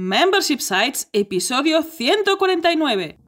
Membership Sites, episodio 149.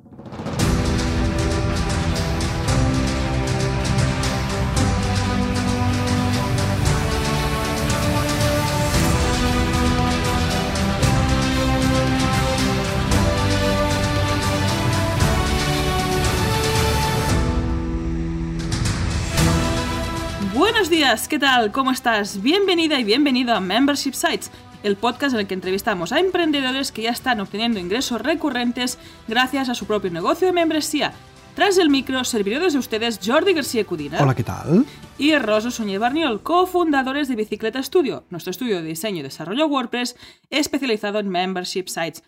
Buenos días, ¿qué tal? ¿Cómo estás? Bienvenida y bienvenido a Membership Sites, el podcast en el que entrevistamos a emprendedores que ya están obteniendo ingresos recurrentes gracias a su propio negocio de membresía. Tras el micro, servidores de ustedes Jordi García Cudina. Hola, ¿qué tal? Y Rosso Suñé Barniol, cofundadores de Bicicleta Studio, nuestro estudio de diseño y desarrollo WordPress especializado en Membership Sites.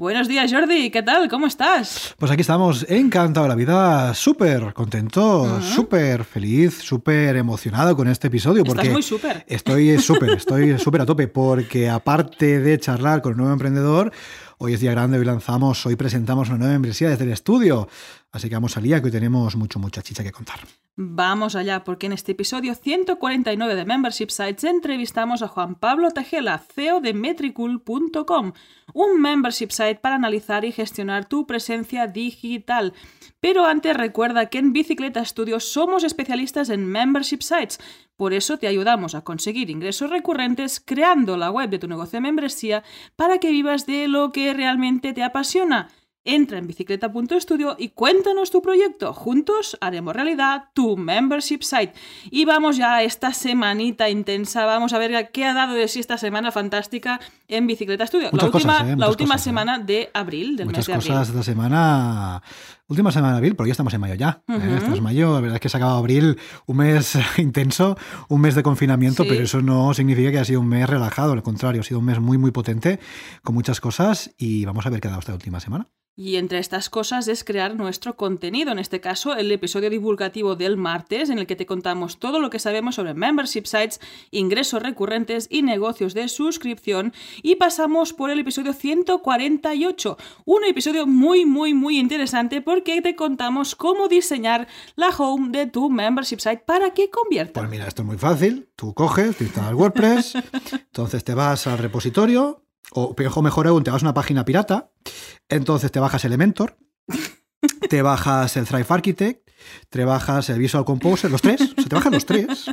Buenos días, Jordi, ¿qué tal? ¿Cómo estás? Pues aquí estamos, encantado de la vida, súper contento, súper feliz, súper emocionado con este episodio. Porque Estás muy súper. Estoy súper, estoy súper a tope, porque aparte de charlar con un nuevo emprendedor, hoy es día grande, hoy lanzamos, hoy presentamos una nueva membresía desde el estudio. Así que vamos al día, que hoy tenemos mucho, mucha chicha que contar. Vamos allá, porque en este episodio 149 de Membership Sites entrevistamos a Juan Pablo Tejela, CEO de Metricool.com, un membership site para analizar y gestionar tu presencia digital. Pero antes recuerda que en Bicicleta Studio somos especialistas en membership sites, por eso te ayudamos a conseguir ingresos recurrentes creando la web de tu negocio de membresía para que vivas de lo que realmente te apasiona. Entra en bicicleta.studio y cuéntanos tu proyecto. Juntos haremos realidad tu membership site. Y vamos ya a esta semanita intensa. Vamos a ver qué ha dado de sí esta semana fantástica en Bicicleta Studio. Muchas la última, cosas, ¿eh? la última cosas, ¿eh? semana de abril, del Muchas mes de abril. cosas esta semana. Última semana de abril, porque ya estamos en mayo ya. ¿eh? Ujú. Estamos en mayo, la verdad es que se ha acabado abril, un mes intenso, un mes de confinamiento, Sí. pero eso no significa que ha sido un mes relajado, al contrario, ha sido un mes muy, muy potente, con muchas cosas, y vamos a ver qué ha dado esta última semana. Y entre estas cosas es crear nuestro contenido, en este caso el episodio divulgativo del martes, en el que te contamos todo lo que sabemos sobre membership sites, ingresos recurrentes y negocios de suscripción. Y pasamos por el episodio 148, un episodio muy, muy, muy interesante porque te contamos cómo diseñar la home de tu membership site para que convierta. Pues mira, esto es muy fácil, tú coges, te instalas WordPress, entonces te vas al repositorio, o o mejor aún, te vas a una página pirata, entonces te bajas Elementor, te bajas el Thrive Architect, te bajas el Visual Composer, los tres, se te bajan los tres.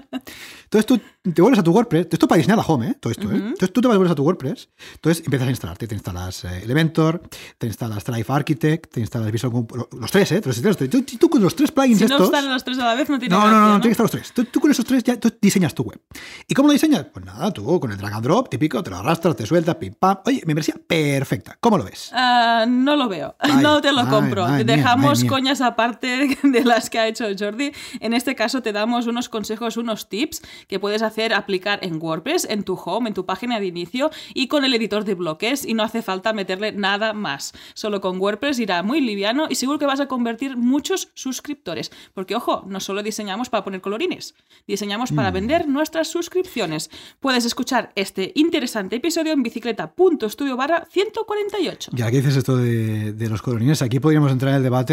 Entonces tú te vuelves a tu WordPress, esto para diseñar la home, ¿eh? todo esto, ¿eh? Entonces tú te vuelves a tu WordPress, entonces empiezas a instalarte, te instalas eh, Elementor, te instalas Thrive Architect, te instalas Visual Composer, los tres, ¿eh? Los tres, tú, tú con los tres plugins si no estos... están los tres a la vez no tiene No, gracia, no, no, no, tiene que estar los tres. Tú, tú con esos tres ya tú diseñas tu web. ¿Y cómo lo diseñas? Pues nada, tú con el drag and drop, típico, te lo arrastras, te sueltas, pim pam. Oye, membresía perfecta. ¿Cómo lo ves? Ah, no lo veo, Ay, no te lo ay, compro. madre mía, Mía. coñas aparte de las que ha hecho Jordi. En este caso te damos unos consejos, unos tips que puedes hacer, aplicar en WordPress, en tu home, en tu página de inicio y con el editor de bloques y no hace falta meterle nada más. Solo con WordPress irá muy liviano y seguro que vas a convertir muchos suscriptores. Porque ojo, no solo diseñamos para poner colorines, diseñamos para Mm. vender nuestras suscripciones. Puedes escuchar este interesante episodio en bicicleta.studio barra 148. Ya que dices esto de, de los colorines, aquí podríamos entrar en el debate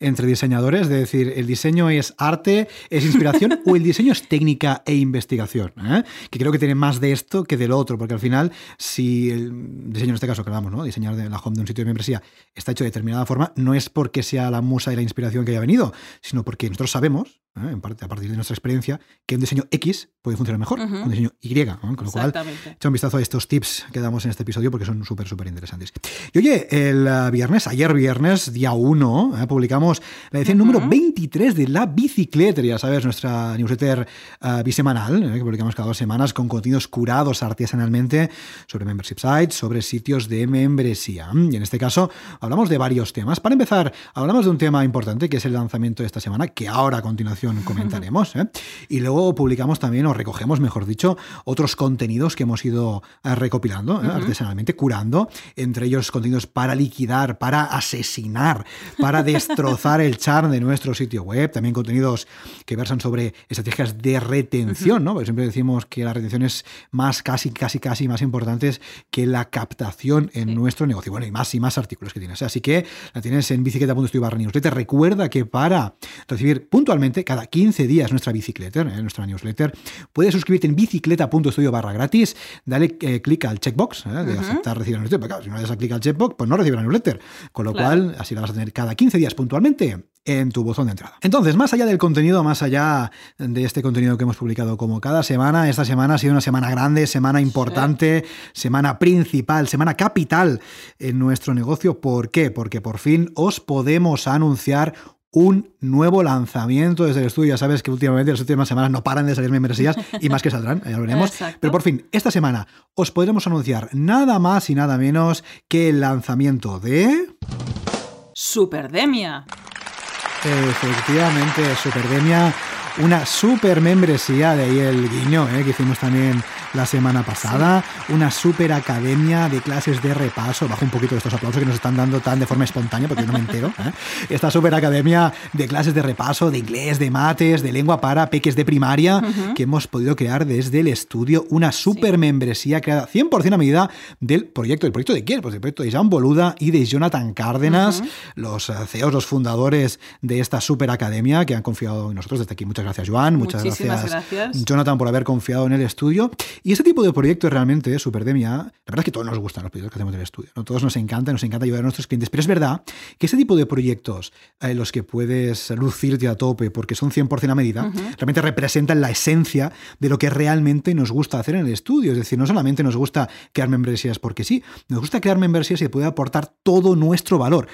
entre diseñadores, de decir, ¿el diseño es arte, es inspiración o el diseño es técnica e investigación? ¿eh? Que creo que tiene más de esto que del otro, porque al final, si el diseño en este caso que hablamos, ¿no? diseñar de la home de un sitio de membresía está hecho de determinada forma, no es porque sea la musa y la inspiración que haya venido, sino porque nosotros sabemos, ¿eh? en parte, a partir de nuestra experiencia, que un diseño X puede funcionar mejor que un diseño Y, con lo cual. Echa un vistazo a estos tips que damos en este episodio porque son súper, súper interesantes. Y oye, el eh, viernes, ayer viernes, día 1, eh, publicamos la edición número 23 de La Bicicleta, ya sabes, nuestra newsletter eh, bisemanal, eh, que publicamos cada dos semanas con contenidos curados artesanalmente sobre membership sites, sobre sitios de membresía. Y en este caso hablamos de varios temas. Para empezar, hablamos de un tema importante que es el lanzamiento de esta semana, que ahora a continuación comentaremos. ¿eh? Y luego publicamos también, o recogemos, mejor dicho, otros contenidos que hemos ido eh, recopilando ¿eh? artesanalmente, curando, entre ellos contenidos para liquidar, para asesinar, para destrozar el char de nuestro sitio web, también contenidos que versan sobre estrategias de retención, ¿no? Porque siempre decimos que la retención es más, casi, casi, casi más importante que la captación en Sí. nuestro negocio. Bueno, y más y más artículos que tienes. Así que la tienes en bicicleta.studio barra newsletter. Recuerda que para recibir puntualmente, cada 15 días nuestra bicicleta, ¿eh? nuestra newsletter, puedes suscribirte en bicicleta.studio barra gratis, dale eh, clic al checkbox ¿eh? de aceptar recibir la newsletter. Porque, si no le das clic al checkbox, pues no recibes la newsletter. Con lo cual, así la vas a tener cada 15 días puntualmente en tu buzón de entrada. Entonces, más allá del contenido, más allá de este contenido que hemos publicado como cada semana, esta semana ha sido una semana grande, semana importante, semana principal, semana capital en nuestro negocio. ¿Por qué? Porque por fin os podemos anunciar un nuevo lanzamiento desde el estudio. Ya sabes que últimamente las últimas semanas no paran de salir membresías y más que saldrán, ya lo veremos. Pero por fin, esta semana os podremos anunciar nada más y nada menos que el lanzamiento de... Superdemia. Efectivamente, Superdemia, una super membresía, de ahí el guiño eh, que hicimos también la semana pasada, una super academia de clases de repaso, bajo un poquito de estos aplausos que nos están dando tan de forma espontánea porque no me entero, ¿eh? esta super academia de clases de repaso, de inglés, de mates, de lengua para peques de primaria, que hemos podido crear desde el estudio, una super membresía creada 100% a medida del proyecto, ¿el proyecto de quién? Pues el proyecto de Jean Boluda y de Jonathan Cárdenas, los eh, CEOs, los fundadores de esta super academia que han confiado en nosotros desde aquí. Muchas gracias, Joan. Muchas gracias, gracias, Jonathan, por haber confiado en el estudio. Y ese tipo de proyectos realmente, de Superdemia, la verdad es que todos nos gustan los proyectos que hacemos del estudio, ¿no? todos nos encanta, nos encanta ayudar a nuestros clientes, pero es verdad que ese tipo de proyectos en los que puedes lucirte a tope porque son 100% a medida, realmente representan la esencia de lo que realmente nos gusta hacer en el estudio. Es decir, no solamente nos gusta crear membresías porque sí, nos gusta crear membresías y puede aportar todo nuestro valor.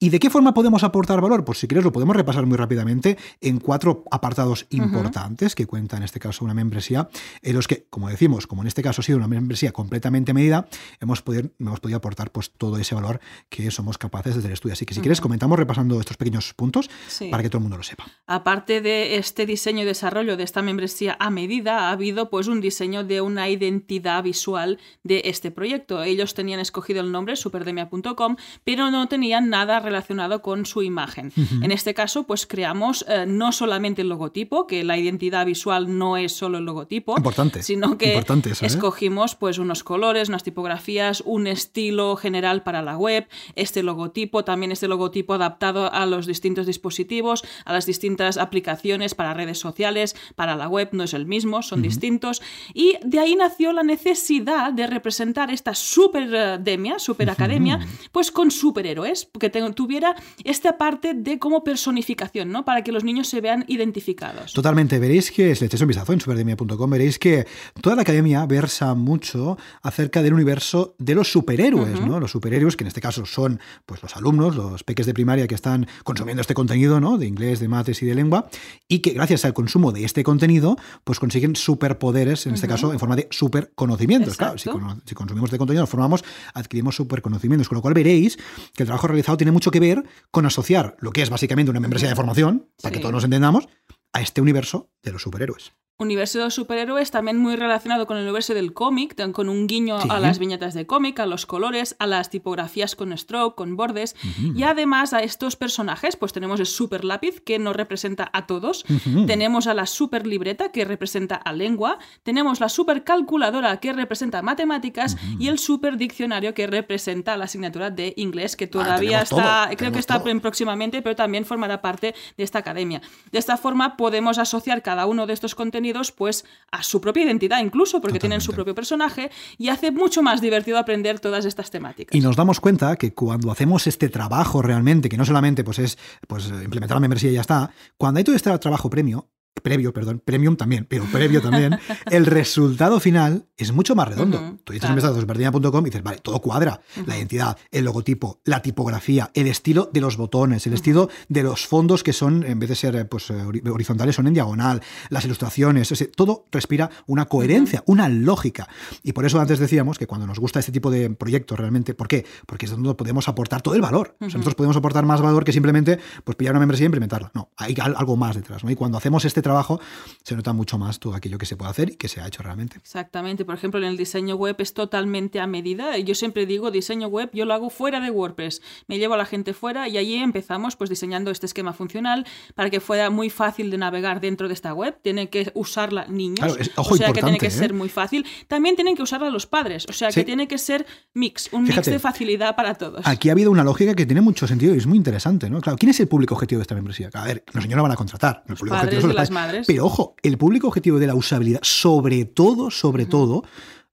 ¿Y de qué forma podemos aportar valor? Pues si quieres lo podemos repasar muy rápidamente en cuatro apartados importantes que cuenta en este caso una membresía, en los que, como decimos, como en este caso ha sido una membresía completamente medida, hemos podido, hemos podido aportar pues, todo ese valor que somos capaces desde el estudio. Así que si quieres comentamos repasando estos pequeños puntos para que todo el mundo lo sepa. Aparte de este diseño y desarrollo de esta membresía a medida, ha habido pues un diseño de una identidad visual de este proyecto. Ellos tenían escogido el nombre superdemia.com, pero no tenían nada relacionado con su imagen. En este caso, pues creamos eh, no solamente el logotipo, que la identidad visual no es solo el logotipo, Importante. sino que ¿eh? escogimos pues unos colores, unas tipografías, un estilo general para la web, este logotipo, también este logotipo adaptado a los distintos dispositivos, a las distintas aplicaciones para redes sociales, para la web no es el mismo, son distintos, y de ahí nació la necesidad de representar esta superdemia, superacademia, pues con superhéroes, porque tengo, tuviera esta parte de como personificación, ¿no? Para que los niños se vean identificados. Totalmente. Veréis que, si le echáis un vistazo en superdemia.com, veréis que toda la academia versa mucho acerca del universo de los superhéroes, ¿no? Los superhéroes, que en este caso son pues, los alumnos, los peques de primaria que están consumiendo este contenido, ¿no? De inglés, de mates y de lengua, y que gracias al consumo de este contenido, pues consiguen superpoderes, en este caso, en forma de superconocimientos. Claro, si, si, consumimos este contenido, nos formamos, adquirimos superconocimientos, con lo cual veréis que el trabajo realizado tiene mucho que ver con asociar lo que es básicamente una membresía de formación, para que todos nos entendamos, a este universo de los superhéroes universo de los superhéroes también muy relacionado con el universo del cómic, con un guiño a las viñetas de cómic, a los colores, a las tipografías con stroke, con bordes, y además a estos personajes, pues tenemos el super lápiz que nos representa a todos, tenemos a la super libreta que representa a lengua, tenemos la super calculadora que representa matemáticas. Y el super diccionario que representa la asignatura de inglés que todavía está, creo que está próximamente, pero también formará parte de esta academia. De esta forma podemos asociar cada uno de estos contenidos pues a su propia identidad incluso, porque tienen su propio personaje y hace mucho más divertido aprender todas estas temáticas. Y nos damos cuenta que cuando hacemos este trabajo realmente, que no solamente pues es pues implementar la membresía y ya está, cuando hay todo este trabajo premio, previo, perdón, premium también, pero previo también, el resultado final es mucho más redondo. Tú dices claro. en y dices, vale, todo cuadra. La identidad, el logotipo, la tipografía, el estilo de los botones, el estilo de los fondos que son, en vez de ser pues, eh, horizontales, son en diagonal, las ilustraciones, todo respira una coherencia, una lógica. Y por eso antes decíamos que cuando nos gusta este tipo de proyectos realmente, ¿por qué? Porque es donde podemos aportar todo el valor. nosotros podemos aportar más valor que simplemente pues, pillar una membresía e implementarla. No, hay algo más detrás. ¿no? Y cuando hacemos este trabajo, se nota mucho más todo aquello que se puede hacer y que se ha hecho realmente. Exactamente. Por ejemplo, en el diseño web es totalmente a medida. Yo siempre digo, diseño web, yo lo hago fuera de WordPress. Me llevo a la gente fuera y allí empezamos pues diseñando este esquema funcional para que fuera muy fácil de navegar dentro de esta web. Tienen que usarla niños. o sea que tiene que ser ¿eh? muy fácil. También tienen que usarla los padres. O sea que tiene que ser mix, un mix de facilidad para todos. Aquí ha habido una lógica que tiene mucho sentido y es muy interesante, ¿no? Claro, ¿quién es el público objetivo de esta membresía? A ver, los niños no van a contratar. El público padres objetivo las madres. Pero ojo, el público objetivo de la usabilidad, sobre todo, sobre todo,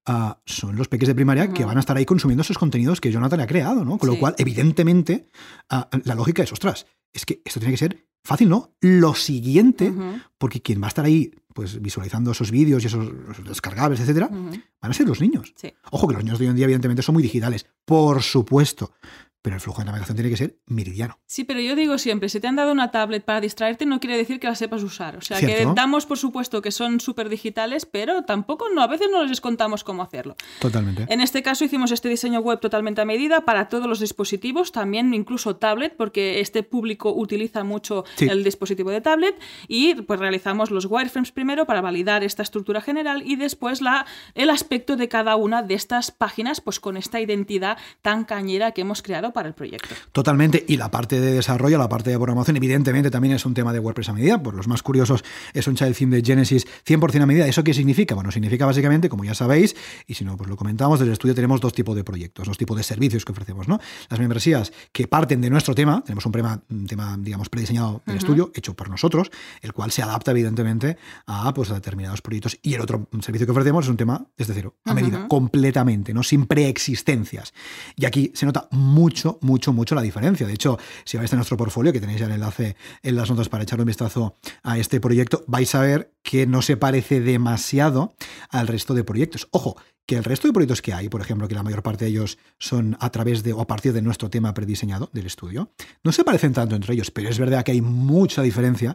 ah, son los peques de primaria que van a estar ahí consumiendo esos contenidos que Jonathan ha creado, ¿no? Con lo cual, evidentemente, ah, la lógica es, ostras, es que esto tiene que ser fácil, ¿no? Lo siguiente, porque quien va a estar ahí pues visualizando esos vídeos y esos, descargables, etcétera, van a ser los niños. Ojo que los niños de hoy en día evidentemente son muy digitales, por supuesto, pero el flujo de navegación tiene que ser meridiano. Sí, pero yo digo siempre, si te han dado una tablet para distraerte, no quiere decir que la sepas usar. O sea, que damos por supuesto que son súper digitales, pero tampoco no, a veces no les contamos cómo hacerlo. Totalmente. En este caso hicimos este diseño web totalmente a medida para todos los dispositivos, también incluso tablet, porque este público utiliza mucho el dispositivo de tablet, y pues realizamos los wireframes primero para validar esta estructura general y después la, el aspecto de cada una de estas páginas, pues con esta identidad tan cañera que hemos creado para el proyecto. Totalmente, y la parte de desarrollo, la parte de programación, evidentemente también es un tema de WordPress a medida, por los más curiosos es un child theme de Genesis 100% a medida. ¿Eso qué significa? Bueno, significa básicamente, como ya sabéis, y si no, pues lo comentamos, desde el estudio tenemos dos tipos de proyectos, dos tipos de servicios que ofrecemos, ¿no? Las membresías que parten de nuestro tema, tenemos un tema, un tema digamos, prediseñado del estudio, hecho por nosotros, el cual se adapta evidentemente a, pues, a determinados proyectos. Y el otro servicio que ofrecemos es un tema desde cero, a medida, completamente, ¿no? Sin preexistencias. Y aquí se nota mucho mucho, mucho, la diferencia. De hecho, si vais a nuestro portfolio, que tenéis ya el enlace en las notas para echarle un vistazo a este proyecto, vais a ver que no se parece demasiado al resto de proyectos. Ojo, que el resto de proyectos que hay, por ejemplo, que la mayor parte de ellos son a través de o a partir de nuestro tema prediseñado del estudio, no se parecen tanto entre ellos, pero es verdad que hay mucha diferencia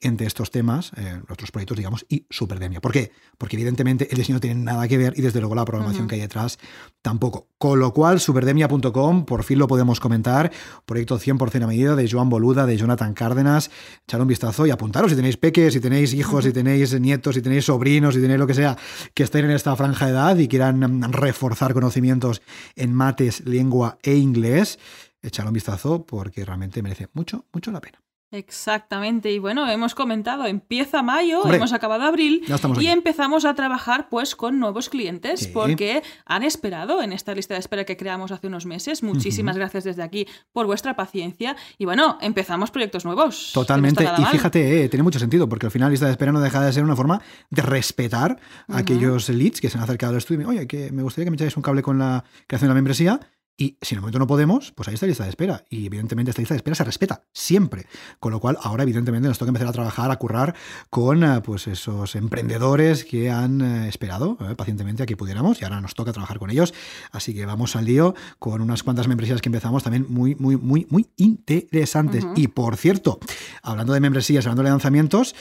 entre estos temas, eh, otros proyectos, digamos, y Superdemia. ¿Por qué? Porque evidentemente el diseño no tiene nada que ver y desde luego la programación que hay detrás tampoco. Con lo cual, superdemia.com, por fin lo podemos comentar, proyecto 100% a medida de Joan Boluda, de Jonathan Cárdenas, echar un vistazo y apuntaros si tenéis peques, si tenéis hijos, si tenéis nietos, si tenéis sobrinos, si tenéis lo que sea, que estén en esta franja de edad y que quieran reforzar conocimientos en mates, lengua e inglés, echar un vistazo porque realmente merece mucho, mucho la pena. Exactamente, y bueno, hemos comentado, empieza mayo, hemos acabado abril y empezamos a trabajar pues con nuevos clientes porque han esperado en esta lista de espera que creamos hace unos meses. Muchísimas gracias desde aquí por vuestra paciencia y bueno, empezamos proyectos nuevos. Totalmente, y fíjate, eh, tiene mucho sentido porque al final la lista de espera no deja de ser una forma de respetar a aquellos leads que se han acercado al estudio. Oye, que me gustaría que me echáis un cable con la creación de la membresía y si en el momento no podemos, pues ahí está la lista de espera. Y evidentemente esta lista de espera se respeta siempre. Con lo cual, ahora evidentemente nos toca empezar a trabajar, a currar con eh, pues esos emprendedores que han eh, esperado eh, pacientemente a que pudiéramos y ahora nos toca trabajar con ellos. Así que vamos al lío con unas cuantas membresías que empezamos también muy, muy, muy, muy interesantes. Y por cierto, hablando de membresías, hablando de lanzamientos,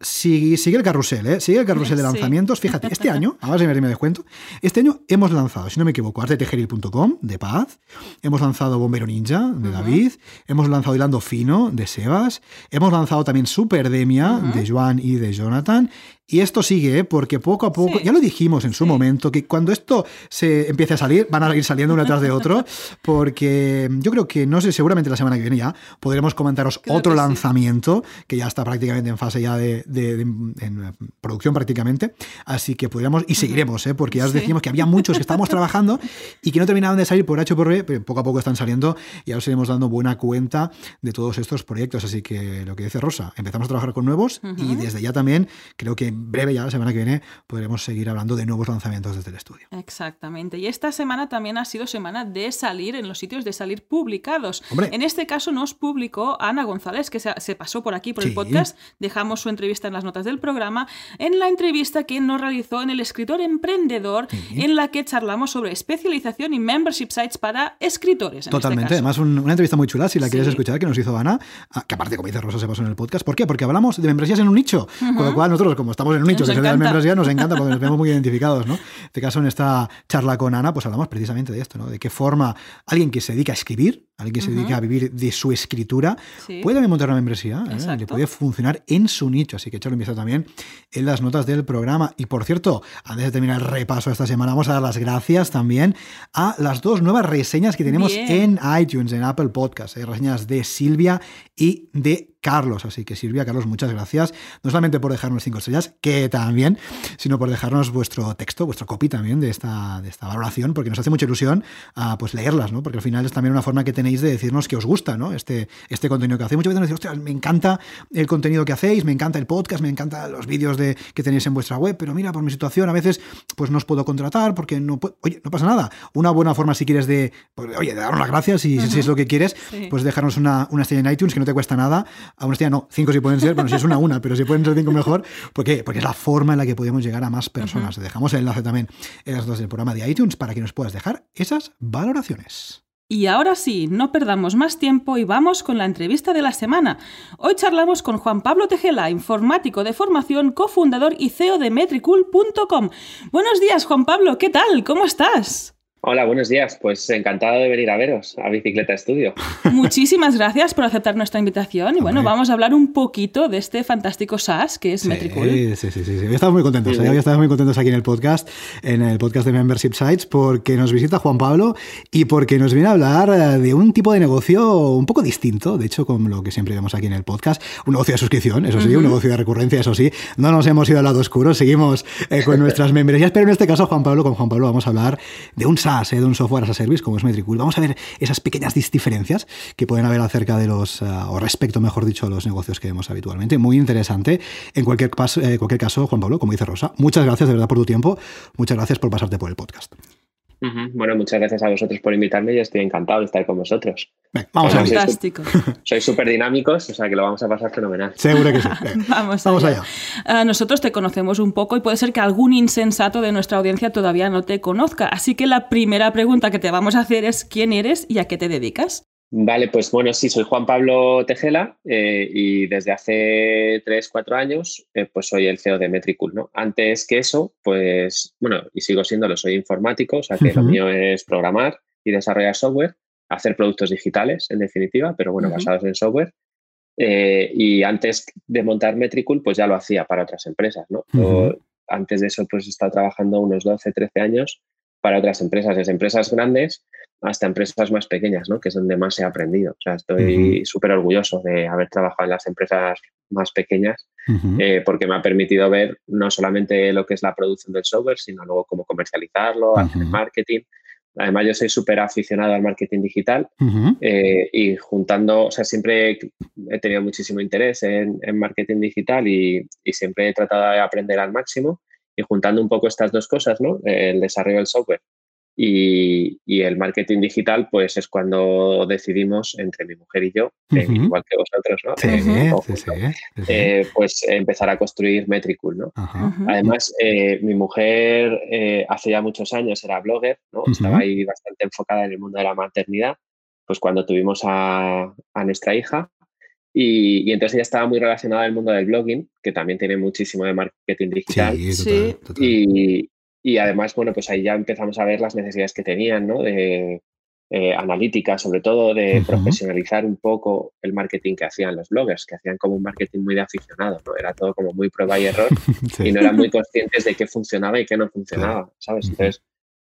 sigue, el carrusel, ¿eh? Sigue el carrusel de lanzamientos. Fíjate, este año, además de me descuento, este año hemos lanzado, si no me equivoco, artetejeril.com de Paz, hemos lanzado Bombero Ninja de David, hemos lanzado Hilando Fino de Sebas, hemos lanzado también Superdemia de Joan y de Jonathan, y esto sigue, ¿eh? porque poco a poco, ya lo dijimos en su momento, que cuando esto se empiece a salir, van a ir saliendo uno detrás de otro, porque yo creo que, no sé, seguramente la semana que viene ya podremos comentaros otro lanzamiento, que ya está prácticamente en fase ya de, en producción prácticamente, así que podríamos, y seguiremos, ¿eh? porque ya os decimos que había muchos que estábamos trabajando y que no terminaban de salir por H por B, pero poco a poco están saliendo y ya os iremos dando buena cuenta de todos estos proyectos, así que lo que dice Rosa, empezamos a trabajar con nuevos y desde ya también creo que breve, ya la semana que viene, podremos seguir hablando de nuevos lanzamientos desde el estudio. Exactamente. Y esta semana también ha sido semana de salir en los sitios de salir publicados. En este caso nos publicó Ana González, que se, pasó por aquí por el podcast. Dejamos su entrevista en las notas del programa. En la entrevista que nos realizó en el escritor emprendedor, en la que charlamos sobre especialización y membership sites para escritores. Este Totalmente. Además, una entrevista muy chula, si la quieres escuchar, que nos hizo Ana, ah, que aparte, como dice Rosa, se pasó en el podcast. ¿Por qué? Porque hablamos de membresías en un nicho. Con lo cual, nosotros, como estamos en un nicho que es de membresía, nos encanta porque nos vemos muy identificados, ¿no? En este caso, en esta charla con Ana, pues hablamos precisamente de esto, ¿no? De qué forma alguien que se dedica a escribir, alguien que se dedique a vivir de su escritura, puede también montar una membresía, ¿eh? le puede funcionar en su nicho. Así que echarlo un también en las notas del programa. Y por cierto, antes de terminar el repaso de esta semana, vamos a dar las gracias también a las dos nuevas reseñas que tenemos en iTunes, en Apple Podcasts. Hay reseñas de Silvia y de Carlos. Así que Silvia, Carlos, muchas gracias. No solamente por dejarnos cinco estrellas, que también, sino por dejarnos vuestro texto, vuestro copy también de esta, de esta valoración, porque nos hace mucha ilusión uh, pues leerlas, ¿no? Porque al final es también una forma que tenéis de decirnos que os gusta, ¿no? Este, este contenido que hacéis. Muchas veces nos decís, me encanta el contenido que hacéis, me encanta el podcast, me encantan los vídeos de, que tenéis en vuestra web, pero mira, por mi situación a veces pues no os puedo contratar porque no puedo... Oye, no pasa nada. Una buena forma si quieres de, pues, oye, de darnos las gracias y si es lo que quieres, pues dejarnos una, una estrella en iTunes que no te cuesta nada. A una estrella no, cinco si pueden ser, bueno, si es una, una, pero si pueden ser cinco mejor. ¿Por qué? Porque es la forma en la que podemos llegar a más personas. Dejamos el enlace también en las dos del programa de iTunes para que nos puedas dejar esas valoraciones. Y ahora sí, no perdamos más tiempo y vamos con la entrevista de la semana. Hoy charlamos con Juan Pablo Tejela, informático de formación, cofundador y CEO de Metricool.com. Buenos días, Juan Pablo, ¿qué tal? ¿Cómo estás? Hola, buenos días. Pues encantado de venir a veros a Bicicleta Estudio. Muchísimas gracias por aceptar nuestra invitación. Y bueno, vamos a hablar un poquito de este fantástico SaaS que es Metricool. Sí, sí, sí, sí. Estamos muy contentos. Sí. ¿eh? muy contentos aquí en el podcast, en el podcast de Membership Sites, porque nos visita Juan Pablo y porque nos viene a hablar eh, de un tipo de negocio un poco distinto, de hecho, con lo que siempre vemos aquí en el podcast. Un negocio de suscripción, eso sí, un negocio de recurrencia, eso sí. No nos hemos ido al lado oscuro, seguimos eh, con nuestras membresías, pero en este caso, Juan Pablo, con Juan Pablo vamos a hablar de un SaaS de un software as a service como es Metricool. Vamos a ver esas pequeñas diferencias que pueden haber acerca de los, uh, o respecto, mejor dicho, a los negocios que vemos habitualmente. Muy interesante. En cualquier, eh, cualquier caso, Juan Pablo, como dice Rosa, muchas gracias de verdad por tu tiempo. Muchas gracias por pasarte por el podcast. Bueno, muchas gracias a vosotros por invitarme y estoy encantado de estar con vosotros. vamos a Fantástico. Sois súper dinámicos, o sea que lo vamos a pasar fenomenal. Seguro que sí. vamos, allá. Ah, nosotros te conocemos un poco y puede ser que algún insensato de nuestra audiencia todavía no te conozca. Así que la primera pregunta que te vamos a hacer es ¿quién eres y a qué te dedicas? Vale, pues bueno, sí, soy Juan Pablo Tejela eh, y desde hace 3, 4 años eh, pues soy el CEO de Metricool, ¿no? Antes que eso, pues bueno, y sigo siendo, lo soy informático, o sea que lo mío es programar y desarrollar software, hacer productos digitales en definitiva, pero bueno, basados en software. Eh, y antes de montar Metricool, pues ya lo hacía para otras empresas, ¿no? antes de eso, pues he estado trabajando unos 12, 13 años para otras empresas, desde empresas grandes hasta empresas más pequeñas, ¿no? que es donde más he aprendido. O sea, estoy súper orgulloso de haber trabajado en las empresas más pequeñas eh, porque me ha permitido ver no solamente lo que es la producción del software, sino luego cómo comercializarlo, hacer marketing. Además, yo soy súper aficionado al marketing digital eh, y juntando, o sea, siempre he tenido muchísimo interés en, marketing digital y, y, siempre he tratado de aprender al máximo y juntando un poco estas dos cosas, ¿no? El desarrollo del software y, el marketing digital, pues es cuando decidimos entre mi mujer y yo, igual que vosotros, ¿no? Eh, eh, pues empezar a construir Metricool, ¿no? Además, eh, mi mujer hace ya muchos años era blogger, ¿no? Estaba ahí bastante enfocada en el mundo de la maternidad, pues cuando tuvimos a, nuestra hija. Y, entonces ella estaba muy relacionada al mundo del blogging, que también tiene muchísimo de marketing digital. Sí, Y, y además, bueno, pues ahí ya empezamos a ver las necesidades que tenían, ¿no? De eh, analítica, sobre todo, de profesionalizar un poco el marketing que hacían los bloggers, que hacían como un marketing muy de aficionado, ¿no? Era todo como muy prueba y error y no eran muy conscientes de qué funcionaba y qué no funcionaba, ¿sabes? Entonces,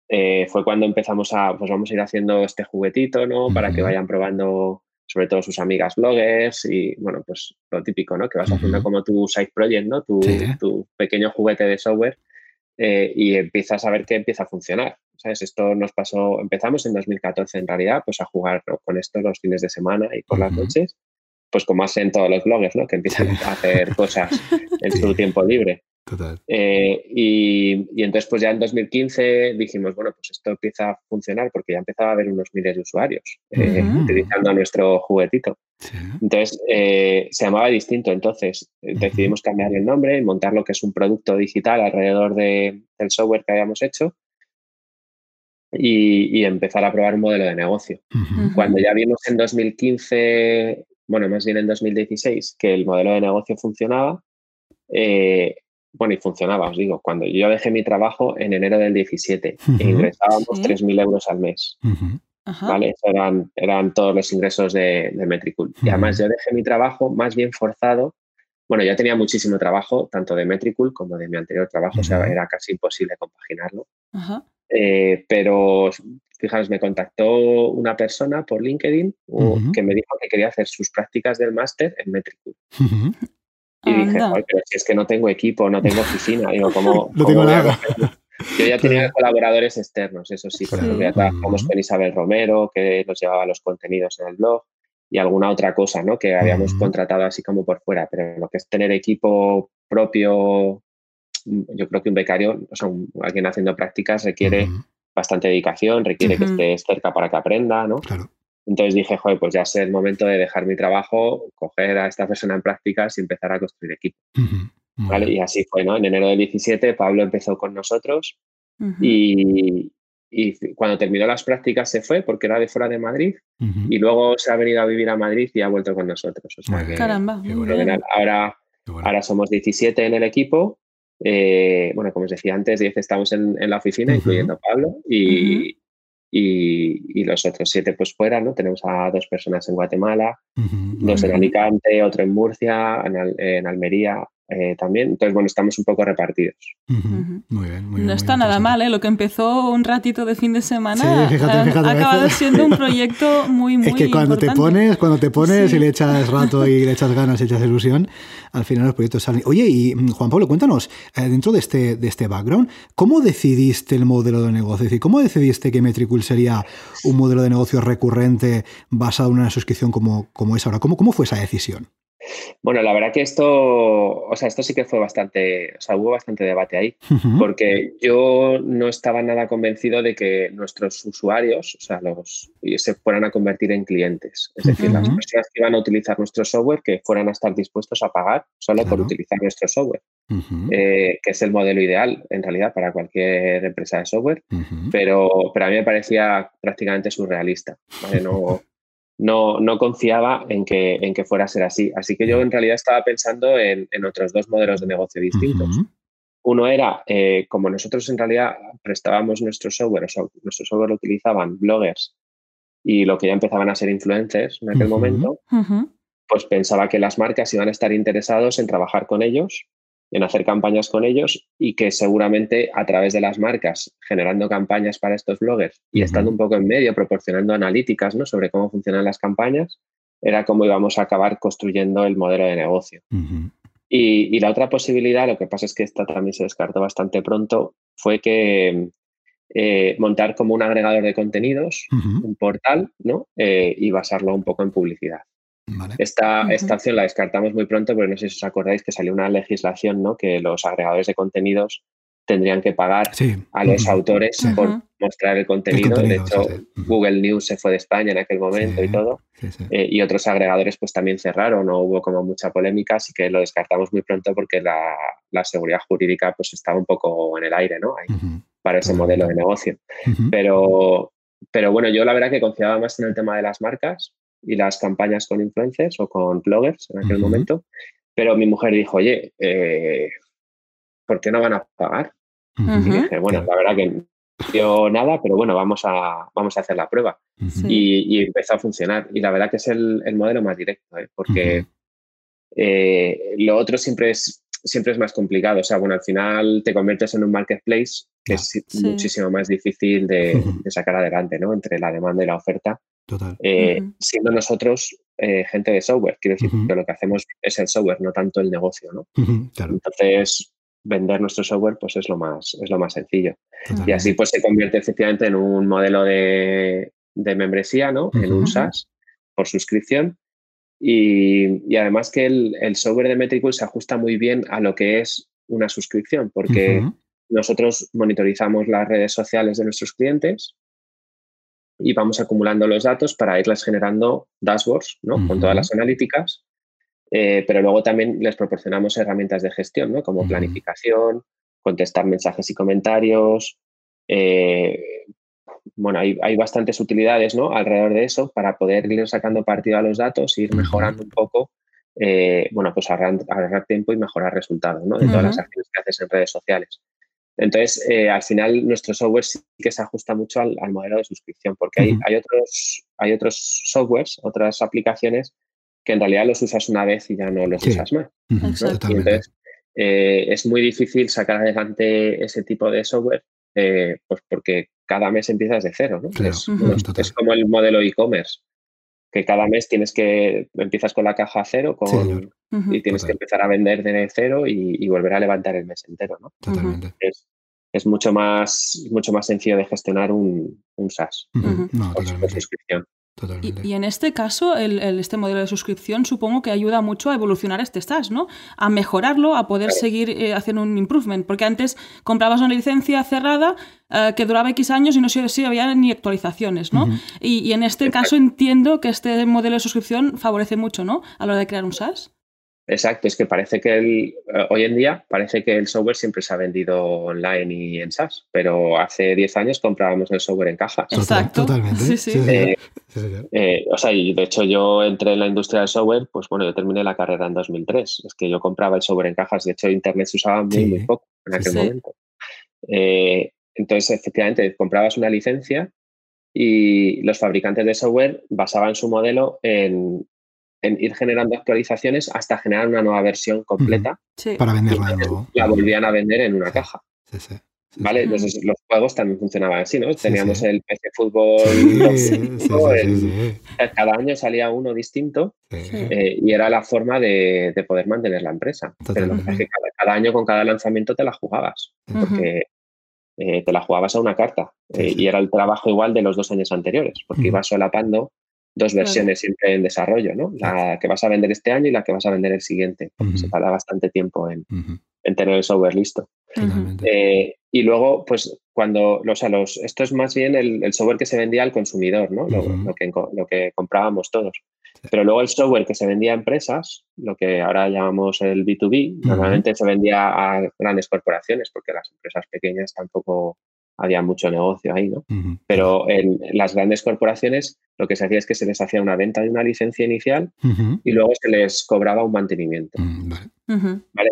eh, fue cuando empezamos a, pues vamos a ir haciendo este juguetito, ¿no? Para que vayan probando sobre todo sus amigas bloggers y, bueno, pues lo típico, ¿no? Que vas haciendo como tu side project, ¿no? Tu, tu pequeño juguete de software eh, y empiezas a ver que empieza a funcionar. ¿sabes? Esto nos pasó, empezamos en 2014 en realidad, pues a jugar con esto los fines de semana y por las noches, pues como hacen todos los bloggers, ¿no? Que empiezan a hacer cosas en su tiempo libre. Total. Eh, y, entonces, pues ya en 2015 dijimos, bueno, pues esto empieza a funcionar porque ya empezaba a haber unos miles de usuarios eh, utilizando nuestro juguetito. Entonces, eh, se llamaba distinto. Entonces, decidimos cambiar el nombre y montar lo que es un producto digital alrededor del software que habíamos hecho y, empezar a probar un modelo de negocio. Cuando ya vimos en 2015, bueno, más bien en 2016, que el modelo de negocio funcionaba, eh, bueno, y funcionaba, os digo, cuando yo dejé mi trabajo en enero del 17 e ingresábamos 3.000 euros al mes. ¿vale? eran, eran todos los ingresos de, de Metricool. Y además yo dejé mi trabajo más bien forzado. Bueno, ya tenía muchísimo trabajo, tanto de Metricool como de mi anterior trabajo, o sea, era casi imposible compaginarlo. Eh, pero fijaros, me contactó una persona por LinkedIn que me dijo que quería hacer sus prácticas del máster en Metricool. Y dije, pero si es que no tengo equipo, no tengo oficina, digo, ¿cómo? no tengo nada. Yo ya tenía colaboradores externos, eso sí, por ejemplo, ya trabajamos con Isabel Romero, que nos llevaba los contenidos en el blog, y alguna otra cosa, ¿no? Que habíamos contratado así como por fuera, pero lo que es tener equipo propio, yo creo que un becario, o sea, alguien haciendo prácticas requiere bastante dedicación, requiere que estés cerca para que aprenda, ¿no? Claro. Entonces dije, joder, pues ya es el momento de dejar mi trabajo, coger a esta persona en prácticas y empezar a construir equipo. ¿vale? Y así fue, ¿no? En enero del 17 Pablo empezó con nosotros y, y, cuando terminó las prácticas se fue porque era de fuera de Madrid y luego se ha venido a vivir a Madrid y ha vuelto con nosotros. Caramba. Ahora, ahora somos 17 en el equipo. Eh, bueno, como os decía antes, 10 estamos en, en la oficina, incluyendo a Pablo, y, y, los otros siete pues fuera, ¿no? Tenemos a dos personas en Guatemala, dos en Alicante, otro en Murcia, en Almería, eh, también. Entonces, bueno, estamos un poco repartidos. Muy bien, muy bien. No está nada mal, ¿eh? Lo que empezó un ratito de fin de semana ha, acabado siendo un proyecto muy, muy Es que cuando te pones, cuando te pones y le echas rato y le echas ganas y echas ilusión, al final los proyectos salen. Oye, y mm, Juan Pablo, cuéntanos, eh, dentro de este, de este background, ¿cómo decidiste el modelo de negocio? Es decir, ¿cómo decidiste que Metricool sería un modelo de negocio recurrente basado en una suscripción como, como es ahora? ¿Cómo, ¿Cómo fue esa decisión? Bueno, la verdad que esto, o sea, esto sí que fue bastante, o sea, hubo bastante debate ahí, porque yo no estaba nada convencido de que nuestros usuarios, o sea, los, se fueran a convertir en clientes. Es decir, las personas que iban a utilizar nuestro software, que fueran a estar dispuestos a pagar solo por utilizar nuestro software, eh, que es el modelo ideal, en realidad, para cualquier empresa de software, pero, pero a mí me parecía prácticamente surrealista, ¿vale? No, no, no confiaba en que, en que fuera a ser así. Así que yo en realidad estaba pensando en, otros dos modelos de negocio distintos. Uno era, eh, como nosotros en realidad prestábamos nuestro software, o sea, nuestro software lo utilizaban bloggers y lo que ya empezaban a ser influencers en aquel momento, pues pensaba que las marcas iban a estar interesados en trabajar con ellos en hacer campañas con ellos y que seguramente a través de las marcas, generando campañas para estos bloggers y estando un poco en medio, proporcionando analíticas ¿no? sobre cómo funcionan las campañas, era como íbamos a acabar construyendo el modelo de negocio. y, la otra posibilidad, lo que pasa es que esta también se descartó bastante pronto, fue que eh, montar como un agregador de contenidos, un portal, ¿no? Eh, y basarlo un poco en publicidad. Esta, esta, opción la descartamos muy pronto, pero no sé si os acordáis que salió una legislación ¿no? que los agregadores de contenidos tendrían que pagar a los autores por mostrar el contenido. de hecho, Google News se fue de España en aquel momento y todo. Eh, y otros agregadores pues también cerraron, no hubo como mucha polémica, así que lo descartamos muy pronto porque la, la seguridad jurídica pues estaba un poco en el aire ¿no? para ese modelo de negocio. pero, pero bueno, yo la verdad que confiaba más en el tema de las marcas y las campañas con influencers o con bloggers en aquel momento. Pero mi mujer dijo, oye, eh, ¿por qué no van a pagar? Y dije, bueno, la verdad que no dio nada, pero bueno, vamos a, vamos a hacer la prueba. y, empezó a funcionar. Y la verdad que es el, modelo más directo, ¿eh? porque eh, lo otro siempre es, siempre es más complicado. O sea, bueno, al final te conviertes en un marketplace que es muchísimo más difícil de, de, sacar adelante, ¿no? Entre la demanda y la oferta. Eh, siendo nosotros eh, gente de software, quiero decir que lo que hacemos es el software, no tanto el negocio, ¿no? Entonces, vender nuestro software pues es lo más, es lo más sencillo. Y así pues se convierte efectivamente en un modelo de, membresía, ¿no? En un SaaS por suscripción. Y, además que el, software de Metricool se ajusta muy bien a lo que es una suscripción, porque nosotros monitorizamos las redes sociales de nuestros clientes, y vamos acumulando los datos para irles generando dashboards ¿no? con todas las analíticas, eh, pero luego también les proporcionamos herramientas de gestión, ¿no? como planificación, contestar mensajes y comentarios. Eh, bueno, hay, hay, bastantes utilidades ¿no? alrededor de eso para poder ir sacando partido a los datos e ir mejorando un poco, eh, bueno, pues ahorrar, tiempo y mejorar resultados ¿no? de todas las acciones que haces en redes sociales. Entonces, eh, al final, nuestro software sí que se ajusta mucho al, modelo de suscripción, porque hay, hay, otros, hay otros softwares, otras aplicaciones que en realidad los usas una vez y ya no los usas más. entonces, eh, es muy difícil sacar adelante ese tipo de software, eh, pues porque cada mes empiezas de cero, ¿no? es, como el modelo e-commerce, que cada mes tienes que, empiezas con la caja cero con, y tienes que empezar a vender de cero y, volver a levantar el mes entero, ¿no? Totalmente. Es, mucho, más, mucho más sencillo de gestionar un, un SaaS. No, suscripción. Y, en este caso, el, este modelo de suscripción supongo que ayuda mucho a evolucionar este SaaS, ¿no? A mejorarlo, a poder seguir eh, haciendo un improvement. Porque antes comprabas una licencia cerrada eh, que duraba X años y no se, si había ni actualizaciones, ¿no? y, en este caso entiendo que este modelo de suscripción favorece mucho, ¿no? A la hora de crear un SaaS. Exacto, es que parece que el, eh, hoy en día parece que el software siempre se ha vendido online y en SaaS, pero hace 10 años comprábamos el software en cajas. Exacto. Totalmente. Sí, eh, eh, o sea, y de hecho yo entré en la industria del software, pues bueno, yo terminé la carrera en 2003. Es que yo compraba el software en cajas, de hecho Internet se usaba muy, muy poco en aquel momento. entonces, efectivamente, comprabas una licencia y los fabricantes de software basaban su modelo en, en ir generando actualizaciones hasta generar una nueva versión completa. Para venderla de nuevo. La volvían a vender en una caja. Sí, sí. ¿Vale? Entonces los juegos también funcionaban así, ¿no? Teníamos el PC Fútbol. cada año salía uno distinto eh, y era la forma de, poder mantener la empresa. Pero lo que es que cada, año con cada lanzamiento te la jugabas. Porque eh, te la jugabas a una carta. Eh, y era el trabajo igual de los dos años anteriores, porque ibas solapando dos versiones siempre en desarrollo, ¿no? La que vas a vender este año y la que vas a vender el siguiente, porque se tarda bastante tiempo en, tener el software listo. Eh, y luego, pues cuando, o sea, los, esto es más bien el, software que se vendía al consumidor, ¿no? Lo, que, lo que comprábamos todos. Pero luego el software que se vendía a empresas, lo que ahora llamamos el B2B, normalmente se vendía a grandes corporaciones, porque las empresas pequeñas tampoco había mucho negocio ahí, ¿no? Pero en, las grandes corporaciones lo que se hacía es que se les hacía una venta de una licencia inicial y luego se les cobraba un mantenimiento. Mm, vale.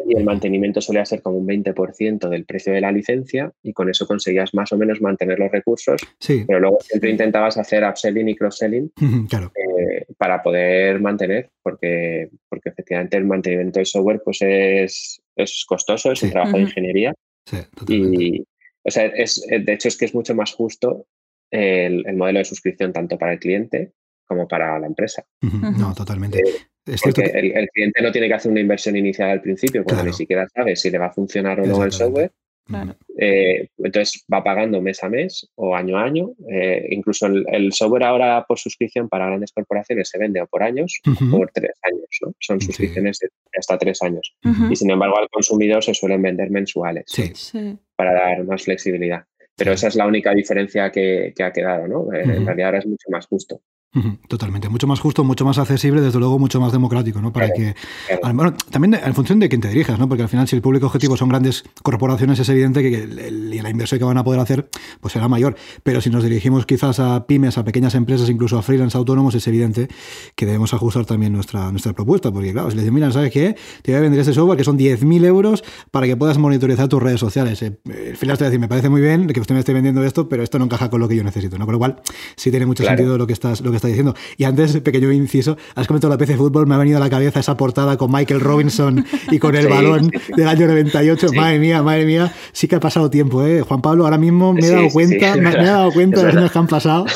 Y el mantenimiento solía ser como un 20% del precio de la licencia y con eso conseguías más o menos mantener los recursos, sí. pero luego siempre intentabas hacer upselling y cross-selling claro. Eh, para poder mantener, porque, porque efectivamente el mantenimiento del software pues es, es costoso, es un trabajo de ingeniería. Sí, y, o sea, es, eh, de hecho es que es mucho más justo el, modelo de suscripción tanto para el cliente como para la empresa. No, totalmente. Eh, porque el, cliente no tiene que hacer una inversión inicial al principio, cuando ni siquiera sabe si le va a funcionar o no el software. Eh, entonces va pagando mes a mes o año a año. incluso el, software ahora por suscripción para grandes corporaciones se vende o por años o por tres años. ¿no? Son suscripciones de hasta tres años. Y sin embargo al consumidor se suelen vender mensuales. Sí. sí para dar más flexibilidad. Pero esa es la única diferencia que, ha quedado, ¿no? Eh, en realidad ahora es mucho más justo. Totalmente, mucho más justo, mucho más accesible, desde luego mucho más democrático, ¿no? Para que bueno, también en función de quién te dirijas, ¿no? Porque al final si el público objetivo son grandes corporaciones es evidente que la inversión que van a poder hacer pues será mayor, pero si nos dirigimos quizás a pymes, a pequeñas empresas, incluso a freelance autónomos, es evidente que debemos ajustar también nuestra, nuestra propuesta, porque claro, si le dicen, mira, ¿sabes qué? Te voy a vender este software que son 10.000 euros para que puedas monitorizar tus redes sociales. Eh, el freelance te va a decir, me parece muy bien que usted me esté vendiendo esto, pero esto no encaja con lo que yo necesito, ¿no? Con lo cual sí tiene mucho sentido lo que estás lo que está diciendo. Y antes, pequeño inciso, has comentado la PC Fútbol, me ha venido a la cabeza esa portada con Michael Robinson y con el balón del año 98. Madre mía, madre mía, sí que ha pasado tiempo, ¿eh? Juan Pablo, ahora mismo me he dado cuenta, me, he dado cuenta de los años que han pasado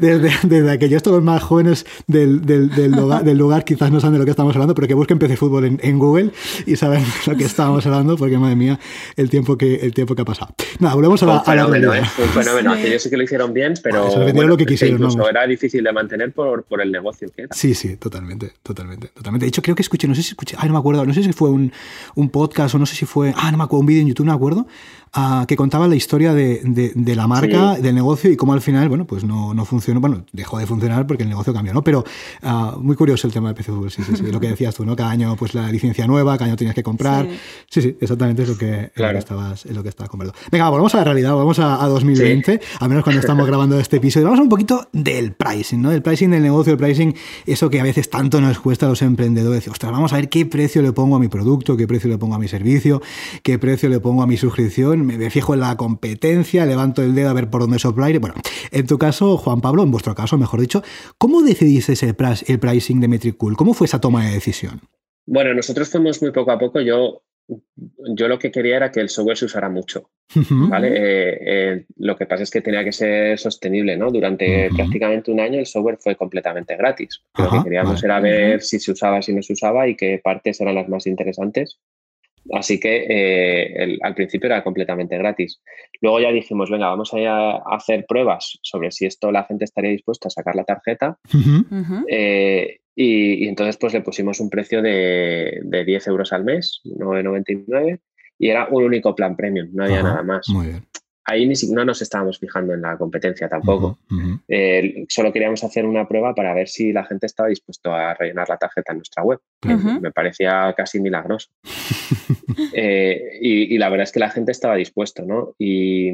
desde, desde aquello. Estos los más jóvenes del, del, del, lugar, quizás no saben de lo que estamos hablando, pero que busquen PC Fútbol en, Google y saben lo que estábamos hablando, porque madre mía, el tiempo que, el tiempo que ha pasado. Nada, volvemos a la, a la ¿eh? Un fenómeno, aquellos sí que lo hicieron bien, pero lo que quisieron, incluso era difícil de mantener por, por el negocio que era. Sí, sí, totalmente, totalmente, totalmente. De hecho, creo que escuché, no sé si escuché, ay, no me acuerdo, no sé si fue un, un podcast o no sé si fue, ah, no me acuerdo, un vídeo en YouTube, no me acuerdo, que contaba la historia de, de, la marca, del negocio y cómo al final, bueno, pues no, no, funcionó, bueno, dejó de funcionar porque el negocio cambió, ¿no? Pero uh, muy curioso el tema de PC Fútbol, sí, sí, sí, lo que decías tú, ¿no? Cada año, pues la licencia nueva, cada año tenías que comprar. Sí, sí, exactamente es lo que, claro. lo que estabas, es lo que estabas comprando. Venga, volvemos a la realidad, volvemos a, a 2020, al menos cuando estamos grabando este episodio. Vamos a un poquito del pricing, ¿no? Del pricing del negocio, el pricing, eso que a veces tanto nos cuesta a los emprendedores. Decir, ostras, vamos a ver qué precio le pongo a mi producto, qué precio le pongo a mi servicio, qué precio le pongo a mi suscripción bien, me fijo en la competencia, levanto el dedo a ver por dónde soplar. Bueno, en tu caso, Juan Pablo, en vuestro caso, mejor dicho, ¿cómo decidiste el, el pricing de Metricool? ¿Cómo fue esa toma de decisión? Bueno, nosotros fuimos muy poco a poco. Yo yo lo que quería era que el software se usara mucho, ¿vale? Eh, eh, lo que pasa es que tenía que ser sostenible, ¿no? Durante prácticamente un año el software fue completamente gratis. lo que queríamos era ver si se usaba, si no se usaba y qué partes eran las más interesantes. Así que eh, al principio era completamente gratis. Luego ya dijimos, venga, vamos a, hacer pruebas sobre si esto la gente estaría dispuesta a sacar la tarjeta. Y, entonces pues le pusimos un precio de, de 10 euros al mes, 9,99, y era un único plan premium, no había nada más. Ahí ni siquiera nos estábamos fijando en la competencia tampoco. Eh, solo queríamos hacer una prueba para ver si la gente estaba dispuesto a rellenar la tarjeta en nuestra web. Me parecía casi milagroso. Eh, y, la verdad es que la gente estaba dispuesto, ¿no? Y,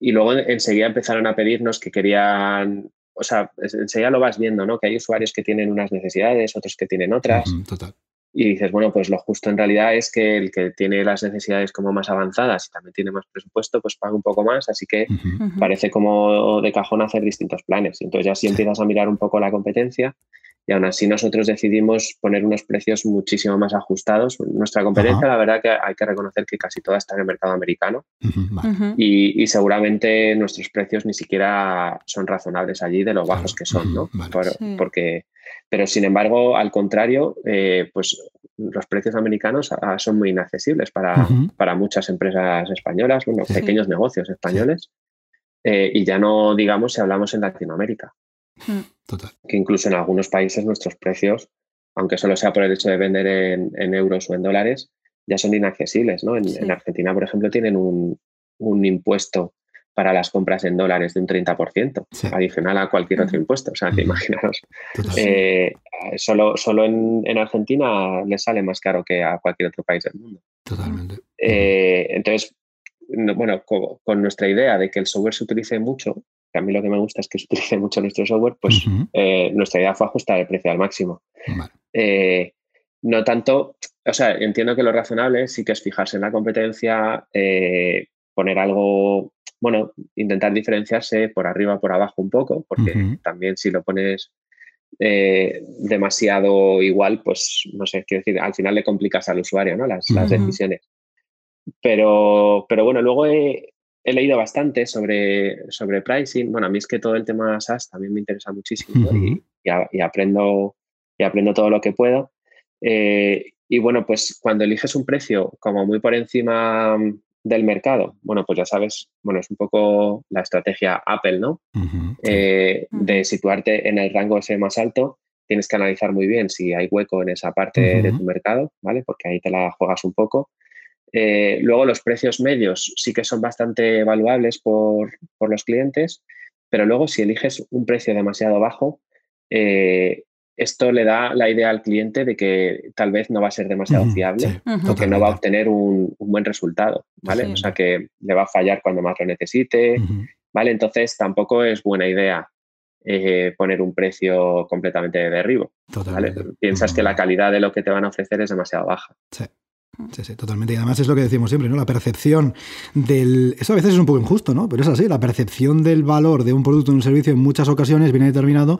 y luego enseguida empezaron a pedirnos que querían o sea, enseguida lo vas viendo, ¿no? Que hay usuarios que tienen unas necesidades, otros que tienen otras. total. Y dices, bueno, pues lo justo en realidad es que el que tiene las necesidades como más avanzadas y también tiene más presupuesto, pues paga un poco más, así que parece como de cajón hacer distintos planes. Entonces ya si empiezas a mirar un poco la competencia, y aún así nosotros decidimos poner unos precios muchísimo más ajustados. Nuestra competencia, la verdad que hay que reconocer que casi toda está en el mercado americano y, seguramente nuestros precios ni siquiera son razonables allí de lo bajos que son, ¿no? porque, pero sin embargo, al contrario, eh, pues los precios americanos ah, son muy inaccesibles para, para muchas empresas españolas, bueno, pequeños negocios españoles. Eh, y ya no digamos si hablamos en Latinoamérica. Total. Que incluso en algunos países nuestros precios, aunque solo sea por el hecho de vender en, euros o en dólares, ya son inaccesibles. ¿no? En, Argentina, por ejemplo, tienen un, impuesto para las compras en dólares de un 30%, adicional a cualquier otro impuesto. O sea, que imaginaros, eh, solo, solo en, Argentina le sale más caro que a cualquier otro país del mundo. Totalmente. Eh, entonces, bueno, con, nuestra idea de que el software se utilice mucho, a mí lo que me gusta es que se utilice mucho nuestro software, pues eh, nuestra idea fue ajustar el precio al máximo. Eh, no tanto, o sea, entiendo que lo razonable sí que es fijarse en la competencia, eh, poner algo, bueno, intentar diferenciarse por arriba o por abajo un poco, porque también si lo pones demasiado igual, pues no sé, quiero decir, al final le complicas al usuario, ¿no? Las, las decisiones. Pero, pero bueno, luego he, he leído bastante sobre, sobre pricing. Bueno, a mí es que todo el tema SaaS también me interesa muchísimo y, aprendo, y aprendo todo lo que puedo. Eh, y bueno, pues cuando eliges un precio como muy por encima del mercado, bueno, pues ya sabes, bueno, es un poco la estrategia Apple, ¿no? Eh, de situarte en el rango ese más alto, tienes que analizar muy bien si hay hueco en esa parte de tu mercado, ¿vale? Porque ahí te la juegas un poco. Eh, luego los precios medios sí que son bastante evaluables por, los clientes, pero luego si eliges un precio demasiado bajo, eh, esto le da la idea al cliente de que tal vez no va a ser demasiado fiable o que no va a obtener un, buen resultado, ¿vale? O sea, que le va a fallar cuando más lo necesite, ¿vale? Entonces tampoco es buena idea eh, poner un precio completamente de derribo, Piensas que la calidad de lo que te van a ofrecer es demasiado baja. Sí. Sí, sí, totalmente. Y además es lo que decimos siempre, ¿no? La percepción del. Eso a veces es un poco injusto, ¿no? Pero es así. La percepción del valor de un producto o un servicio en muchas ocasiones viene determinado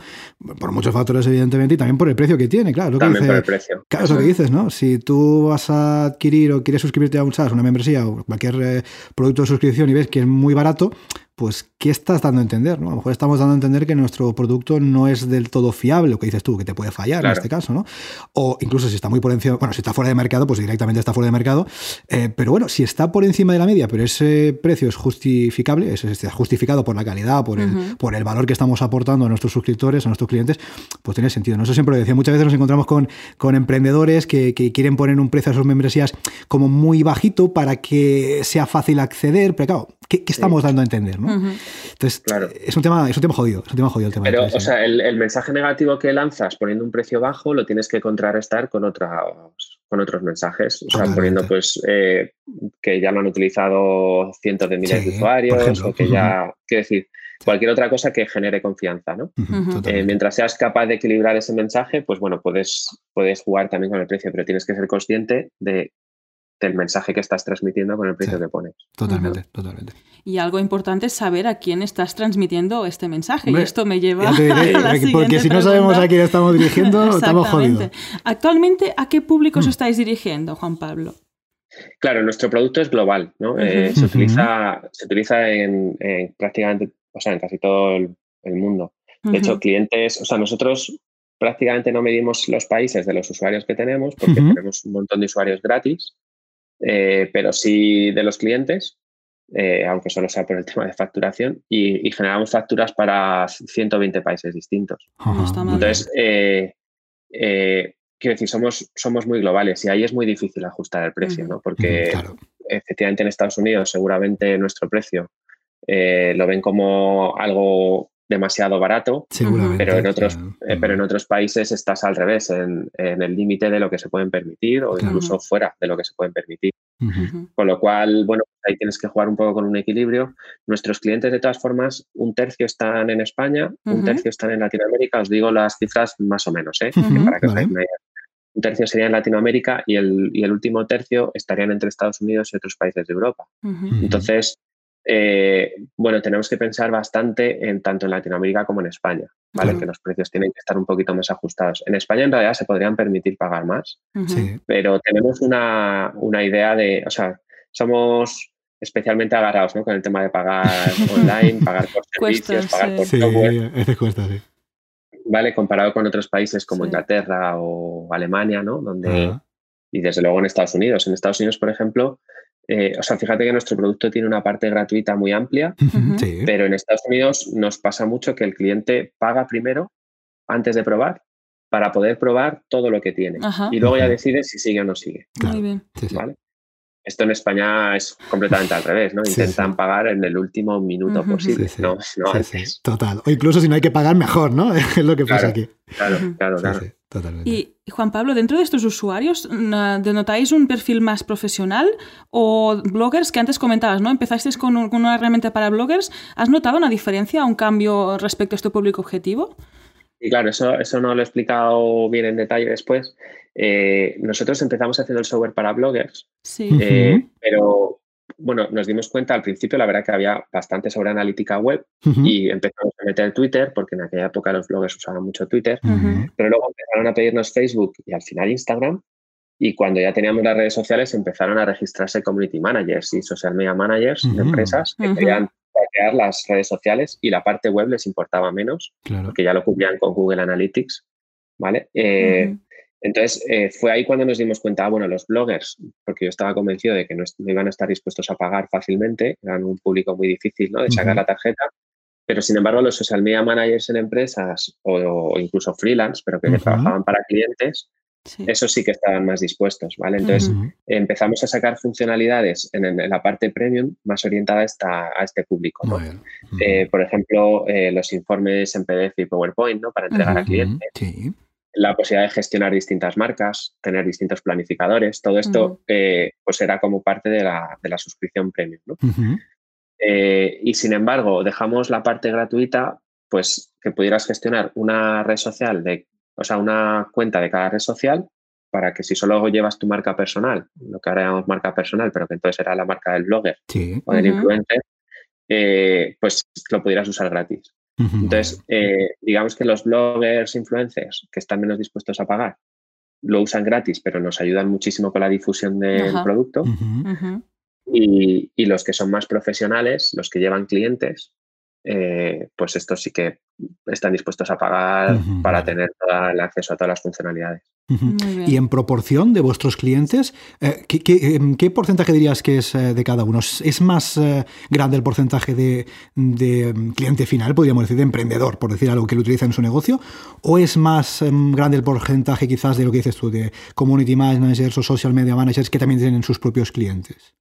por muchos factores, evidentemente, y también por el precio que tiene, claro. también por el precio. Claro, es lo que dices, ¿no? Si tú vas a adquirir o quieres suscribirte a un SaaS, una membresía o cualquier eh, producto de suscripción y ves que es muy barato, pues, ¿qué estás dando a entender? ¿no? A lo mejor estamos dando a entender que nuestro producto no es del todo fiable, lo que dices tú, que te puede fallar en este caso, ¿no? O incluso si está muy por encima, bueno, si está fuera de mercado, pues directamente está fuera de mercado. Eh, pero bueno, si está por encima de la media, pero ese precio es justificable, es, justificado por la calidad, por, el, por el valor que estamos aportando a nuestros suscriptores, a nuestros clientes, pues tiene sentido. ¿no? Eso siempre lo decía. Muchas veces nos encontramos con, con emprendedores que, quieren poner un precio a sus membresías como muy bajito para que sea fácil acceder, pero claro, ¿qué, estamos dando a entender? Entonces, es, un tema, es un tema jodido, es un tema jodido el tema. Pero, o sea, el, mensaje negativo que lanzas poniendo un precio bajo lo tienes que contrarrestar con, otros, con otros mensajes. O sea, poniendo pues eh, que ya lo han utilizado cientos de miles de usuarios o que ya, quiero decir, cualquier otra cosa que genere confianza, ¿no? Eh, mientras seas capaz de equilibrar ese mensaje, pues bueno, puedes, puedes jugar también con el precio, pero tienes que ser consciente de del mensaje que estás transmitiendo con el precio que pones. Totalmente, totalmente. Y algo importante es saber a quién estás transmitiendo este mensaje. y esto me lleva a la Porque si no sabemos a quién estamos dirigiendo, estamos jodidos. Actualmente, ¿a qué público os mm. estáis dirigiendo, Juan Pablo? Claro, nuestro producto es global, ¿no? Eh, se utiliza, se utiliza en, prácticamente, o sea, en casi todo el, mundo. De hecho, clientes, o sea, nosotros prácticamente no medimos los países de los usuarios que tenemos, porque tenemos un montón de usuarios gratis, eh, pero sí de los clientes, eh, aunque solo sea por el tema de facturación, y, generamos facturas para 120 países distintos. Entonces, quiero decir, somos, somos muy globales y ahí es muy difícil ajustar el precio, ¿no? Porque efectivamente en Estados Unidos seguramente nuestro precio eh, lo ven como algo demasiado barato, pero en otros, eh, pero en otros países estás al revés, en, el límite de lo que se pueden permitir o incluso fuera de lo que se pueden permitir. Con lo cual, bueno, ahí tienes que jugar un poco con un equilibrio. Nuestros clientes, de todas formas, un tercio están en España, un tercio están en Latinoamérica. Os digo las cifras más o menos, ¿eh? para que Un tercio sería en Latinoamérica y el, y el último tercio estarían entre Estados Unidos y otros países de Europa. Entonces, eh, bueno, tenemos que pensar bastante en tanto en Latinoamérica como en España, ¿vale? Que los precios tienen que estar un poquito más ajustados. En España en realidad se podrían permitir pagar más, pero tenemos una, idea de, o sea, somos especialmente agarrados ¿no? con el tema de pagar online, pagar por servicios, pagar por software. Sí, cuesta, sí. ¿Vale? Comparado con otros países como Inglaterra o Alemania, ¿no? Donde, y desde luego en Estados Unidos. En Estados Unidos, por ejemplo, eh, o sea, fíjate que nuestro producto tiene una parte gratuita muy amplia, pero en Estados Unidos nos pasa mucho que el cliente paga primero antes de probar para poder probar todo lo que tiene y luego ya decide si sigue o no sigue. Muy bien. ¿Vale? Esto en España es completamente al revés, ¿no? Intentan pagar en el último minuto posible, no, no antes. Total. O incluso si no hay que pagar mejor, ¿no? Es lo que pasa aquí. Claro, claro, claro. Totalmente. Y Juan Pablo, dentro de estos usuarios, ¿denotáis un perfil más profesional o bloggers que antes comentabas, ¿no? Empezasteis con, una herramienta para bloggers. ¿Has notado una diferencia, un cambio respecto a este público objetivo? Y claro, eso, eso no lo he explicado bien en detalle después. Eh, nosotros empezamos haciendo el software para bloggers, sí. Eh, pero bueno, nos dimos cuenta al principio, la verdad que había bastante sobre analítica web y empezamos a meter Twitter, porque en aquella época los bloggers usaban mucho Twitter, pero luego empezaron a pedirnos Facebook y al final Instagram. Y cuando ya teníamos las redes sociales, empezaron a registrarse community managers y social media managers de empresas que querían crear las redes sociales y la parte web les importaba menos, porque ya lo cubrían con Google Analytics. ¿Vale? Eh, entonces, eh, fue ahí cuando nos dimos cuenta, ah, bueno, los bloggers, porque yo estaba convencido de que no, iban a estar dispuestos a pagar fácilmente, eran un público muy difícil ¿no? de sacar la tarjeta, pero sin embargo los social media managers en empresas o, incluso freelance, pero que, trabajaban para clientes, eso sí que estaban más dispuestos, ¿vale? Entonces empezamos a sacar funcionalidades en, la parte premium más orientada a, esta, a este público, ¿no? Eh, por ejemplo, eh, los informes en PDF y PowerPoint, ¿no? Para entregar a clientes. Sí la posibilidad de gestionar distintas marcas, tener distintos planificadores, todo esto eh, pues era como parte de la, suscripción premium. Eh, y sin embargo, dejamos la parte gratuita, pues que pudieras gestionar una red social, de, o sea, una cuenta de cada red social para que si solo llevas tu marca personal, lo que ahora llamamos marca personal, pero que entonces era la marca del blogger o del influencer, eh, pues lo pudieras usar gratis. Entonces, eh, digamos que los bloggers, influencers que están menos dispuestos a pagar, lo usan gratis, pero nos ayudan muchísimo con la difusión del producto. y, y, los que son más profesionales, los que llevan clientes, eh, pues estos sí que están dispuestos a pagar para tener el acceso a todas las funcionalidades. Y en proporción de vuestros clientes, eh, em, ¿qué, porcentaje dirías que es eh, de cada uno? ¿Es más grande el porcentaje de, em, cliente final, podríamos decir, de emprendedor, por decir algo que lo utiliza en su negocio? ¿O es más em, grande el porcentaje quizás de lo que dices tú, de community managers o social media managers que también tienen sus propios clientes?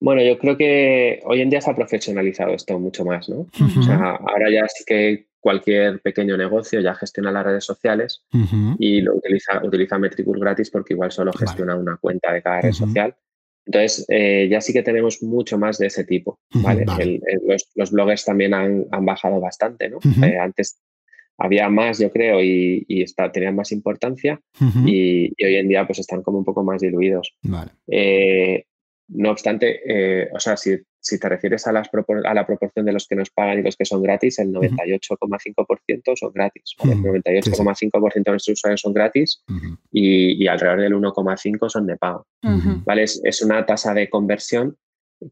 Bueno, yo creo que hoy en día se ha profesionalizado esto mucho más, ¿no? O sea, ahora ya sí que cualquier pequeño negocio ya gestiona las redes sociales y lo utiliza, utiliza Metricool gratis porque igual solo gestiona una cuenta de cada red social. Entonces, eh, ya sí que tenemos mucho más de ese tipo, ¿vale? los, bloggers también han, bajado bastante, ¿no? Eh, antes había más, yo creo, y, tenían más importancia y, hoy en día pues están como un poco más diluidos. Vale. Eh, no obstante, eh, o sea, si, te refieres a, las a la proporción de los que nos pagan y los que son gratis, el 98,5% son gratis. El 98,5% de nuestros usuarios son gratis y, alrededor del 1,5% son de pago. ¿vale? Es, una tasa de conversión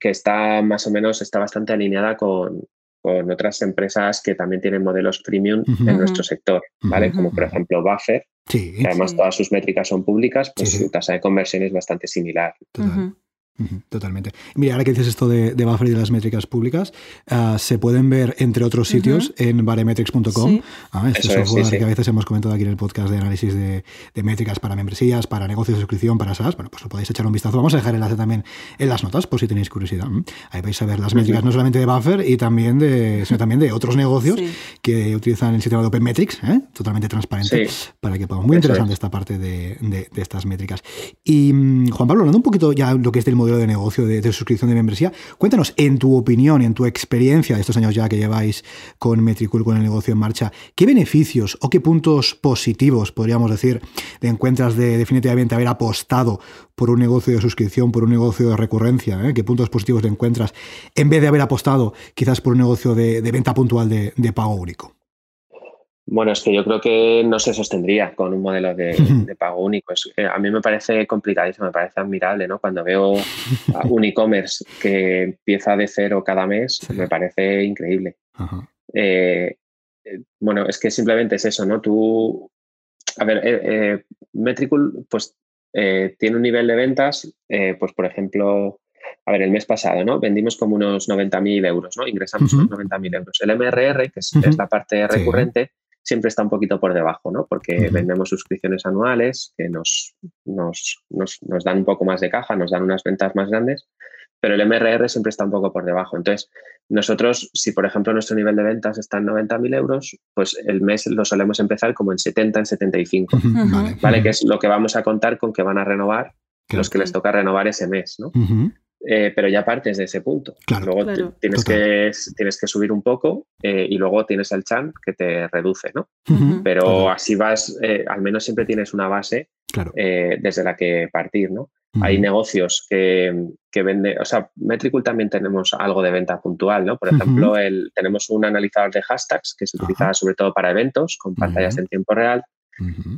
que está más o menos, está bastante alineada con, otras empresas que también tienen modelos premium en nuestro sector, ¿vale? Como por ejemplo Buffer, que además todas sus métricas son públicas, pues su tasa de conversión es bastante similar. Totalmente. Mira, ahora que dices esto de, buffer y de las métricas públicas, ah, se pueden ver, entre otros sitios, en baremetrics.com. Ah, este software que a veces hemos comentado aquí en el podcast de análisis de, métricas para membresías, para negocios de suscripción, para SaaS. Bueno, pues lo podéis echar un vistazo. Vamos a dejar el enlace también en las notas, por si tenéis curiosidad. Ahí vais a ver las métricas no solamente de buffer, y también de, sino también de otros negocios que utilizan el sistema de Open Metrics, ¿eh? totalmente transparente, para que podamos. Muy interesante esta parte de, de, estas métricas. Y mm, Juan Pablo, hablando un poquito ya lo que es del modelo de negocio de, suscripción de membresía. Cuéntanos, en tu opinión, en tu experiencia de estos años ya que lleváis con Metricool, con el negocio en marcha, ¿qué beneficios o qué puntos positivos, podríamos decir, te encuentras de definitivamente haber apostado por un negocio de suscripción, por un negocio de recurrencia? Eh? ¿Qué puntos positivos te encuentras en vez de haber apostado quizás por un negocio de, venta puntual de pago único? Bueno, es que yo creo que no se sostendría con un modelo de, pago único. a mí me parece complicadísimo, me parece admirable, ¿no? Cuando veo un e-commerce que empieza de cero cada mes, me parece increíble. Eh, eh, bueno, es que simplemente es eso, ¿no? Tú, a ver, eh, Metricool, pues tiene un nivel de ventas, pues por ejemplo, a ver, el mes pasado, ¿no? Vendimos como unos 90.000 euros, ¿no? Ingresamos unos 90.000 euros. El MRR, que es, la parte recurrente, siempre está un poquito por debajo, ¿no? Porque vendemos suscripciones anuales que nos, nos, nos, dan un poco más de caja, nos dan unas ventas más grandes, pero el MRR siempre está un poco por debajo. Entonces, nosotros, si por ejemplo nuestro nivel de ventas está en 90.000 euros, pues el mes lo solemos empezar como en 70, en 75, vale. Que es lo que vamos a contar con que van a renovar los que les toca renovar ese mes, ¿no? Eh, pero ya partes de ese punto. luego tienes, que, tienes que subir un poco eh, y luego tienes el chan que te reduce, ¿no? Pero así vas, eh, al menos siempre tienes una base desde la que partir, ¿no? Hay negocios que, que venden, o sea, Metricool también tenemos algo de venta puntual, ¿no? Por ejemplo, el, tenemos un analizador de hashtags que se utiliza sobre todo para eventos con pantallas en tiempo real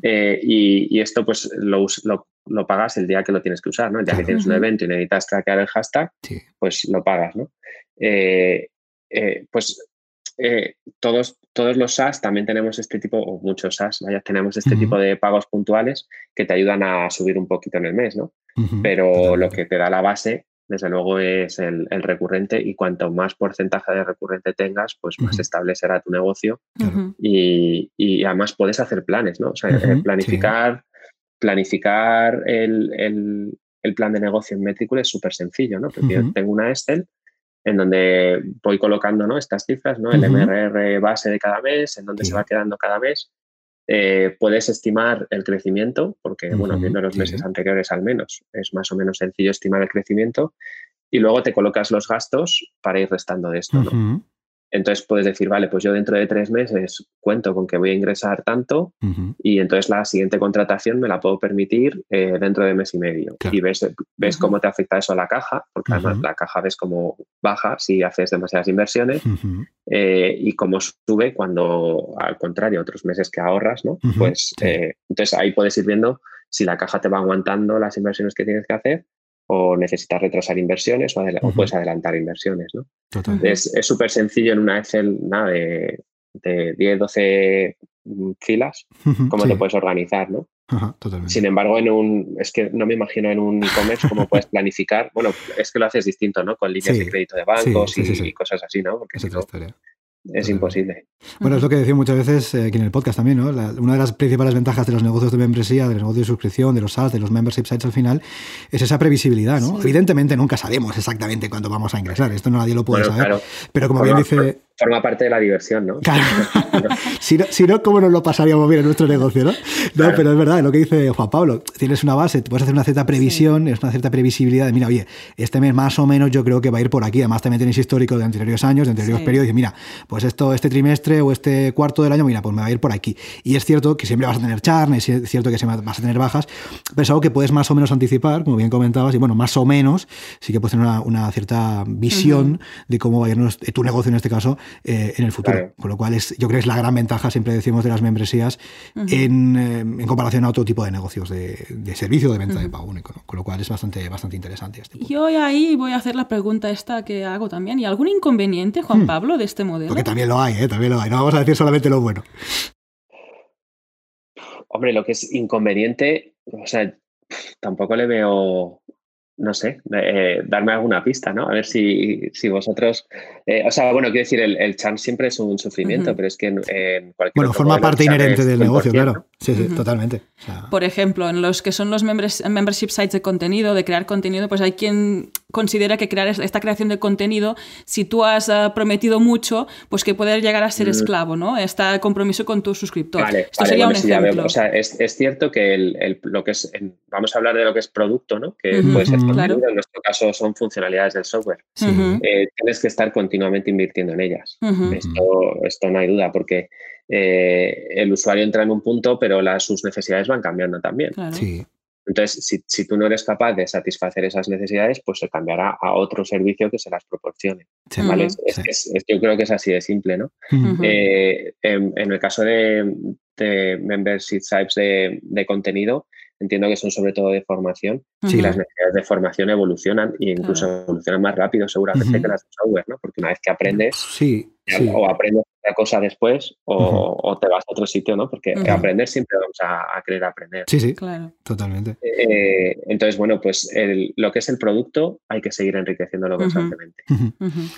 eh, y, esto pues lo, lo, pagas el día que lo tienes que usar, ¿no? El día que tienes un evento y necesitas traquear el hashtag, pues lo pagas, ¿no? Eh, eh, pues todos, todos los SaaS también tenemos este tipo, o muchos SaaS, vaya, tenemos este tipo de pagos puntuales que te ayudan a subir un poquito en el mes, ¿no? Pero lo que te da la base desde luego es el, recurrente y cuanto más porcentaje de recurrente tengas, pues más estable será tu negocio. Y, además puedes hacer planes, ¿no? O sea, planificar, planificar el, plan de negocio en Metricool es súper sencillo, ¿no? Porque yo tengo una Excel en donde voy colocando ¿no? estas cifras, ¿no? el MRR base de cada mes, en donde se va quedando cada mes eh, puedes estimar el crecimiento, porque, bueno, viendo los meses anteriores al menos, es más o menos sencillo estimar el crecimiento, y luego te colocas los gastos para ir restando de esto. ¿no? Entonces puedes decir, vale, pues yo dentro de tres meses cuento con que voy a ingresar tanto y entonces la siguiente contratación me la puedo permitir eh, dentro de mes y medio. Y ves, ves cómo te afecta eso a la caja, porque además la caja ves cómo baja si haces demasiadas inversiones eh, y cómo sube cuando, al contrario, otros meses que ahorras, ¿no? Pues eh, entonces ahí puedes ir viendo si la caja te va aguantando las inversiones que tienes que hacer o necesitas retrasar inversiones o, puedes adelantar inversiones. ¿no? Es súper sencillo en una Excel nada, de, de 10, 12 mm, filas, cómo te puedes organizar. ¿no? Sin embargo, en un, es que no me imagino en un e-commerce cómo puedes planificar. Bueno, es que lo haces distinto, ¿no? Con líneas de crédito de bancos y, cosas así, ¿no? Porque si no, es imposible. Bueno, es lo que decía muchas veces eh, aquí en el podcast también, ¿no? una de las principales ventajas de los negocios de membresía, de los negocios de suscripción, de los SaaS, de los membership sites al final, es esa previsibilidad, ¿no? Evidentemente nunca sabemos exactamente cuándo vamos a ingresar, esto no nadie lo puede saber. pero como bien dice... forma parte de la diversión, ¿no? Claro. si, no, si no, ¿cómo nos lo pasaríamos bien en nuestro negocio, no? No, pero es verdad, lo que dice Juan Pablo. Tienes una base, puedes hacer una cierta previsión, es una cierta previsibilidad de, mira, oye, este mes más o menos yo creo que va a ir por aquí. Además, también tenéis histórico de anteriores años, de anteriores periodos, y mira, pues esto, este trimestre o este cuarto del año, mira, pues me va a ir por aquí. Y es cierto que siempre vas a tener charn, es cierto que vas a tener bajas, pero es algo que puedes más o menos anticipar, como bien comentabas, y bueno, más o menos sí que puedes tener una, cierta visión de cómo va a ir tu negocio en este caso eh, en el futuro. Con lo cual, es, yo creo que es la gran ventaja, siempre decimos, de las membresías en, eh, en, comparación a otro tipo de negocios de, de servicio de venta de pago único. Con lo cual, es bastante, bastante interesante. Este Yo ahí voy a hacer la pregunta esta que hago también. ¿Y algún inconveniente, Juan hmm. Pablo, de este modelo? Porque también lo hay, ¿eh? también lo hay. No vamos a decir solamente lo bueno. Hombre, lo que es inconveniente, o sea, tampoco le veo no sé, eh, darme alguna pista, ¿no? A ver si, si vosotros. Eh, o sea, bueno, quiero decir, el, el siempre es un sufrimiento, pero es que en, cualquier. Bueno, forma parte inherente del negocio, claro. Sí, sí, totalmente. Por ejemplo, en los que son los membership sites de contenido, de crear contenido, pues hay quien considera que crear esta creación de contenido, si tú has eh, prometido mucho, pues que poder llegar a ser mm. esclavo, ¿no? Este compromiso con tus suscriptores. Vale, Esto sería un ejemplo. O sea, es, es, cierto que el, lo que es, vamos a hablar de lo que es producto, ¿no? Que puede ser en nuestro caso son funcionalidades del software. Eh, tienes que estar continuamente invirtiendo en ellas. esto, esto no hay duda, porque eh, el usuario entra en un punto, pero las, sus necesidades van cambiando también. Sí. Entonces, si, si, tú no eres capaz de satisfacer esas necesidades, pues se cambiará a otro servicio que se las proporcione. ¿vale? es, yo creo que es así de simple, ¿no? Eh, en, el caso de, de membership sites de, de, contenido, entiendo que son sobre todo de formación y las necesidades de formación evolucionan e incluso evolucionan más rápido seguramente que las de software, ¿no? Porque una vez que aprendes, sí, o aprendes cosa después o, te vas a otro sitio, ¿no? Porque aprender siempre vamos a, querer aprender. Sí, sí, claro. Totalmente. Eh, entonces, bueno, pues lo que es el producto hay que seguir enriqueciéndolo constantemente.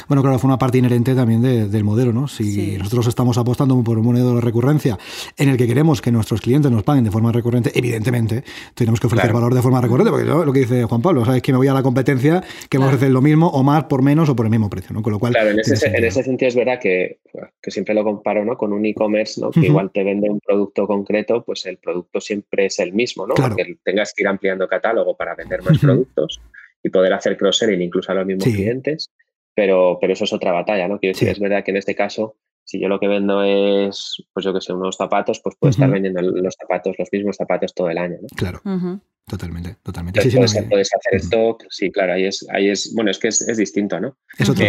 Bueno, claro, fue una parte inherente también del modelo, ¿no? Si nosotros estamos apostando por un modelo de recurrencia en el que queremos que nuestros clientes nos paguen de forma recurrente, evidentemente tenemos que ofrecer valor de forma recurrente, porque lo que dice Juan Pablo, ¿sabes? Que me voy a la competencia que me ofrecen lo mismo o más por menos o por el mismo precio, ¿no? Con lo cual. Claro, en ese, sentido es verdad que, que siempre lo comparo ¿no? con un e-commerce, ¿no? que igual te vende un producto concreto, pues el producto siempre es el mismo, ¿no? Porque tengas que ir ampliando catálogo para vender más productos y poder hacer cross-selling incluso a los mismos clientes, pero, pero eso es otra batalla, ¿no? Quiero decir, es verdad que en este caso, si yo lo que vendo es, pues yo que sé, unos zapatos, pues puedo estar vendiendo los zapatos, los mismos zapatos todo el año, ¿no? Claro. Totalmente, totalmente. puedes, hacer stock, sí, claro, ahí es, ahí es, bueno, es que es, distinto, ¿no? Es otro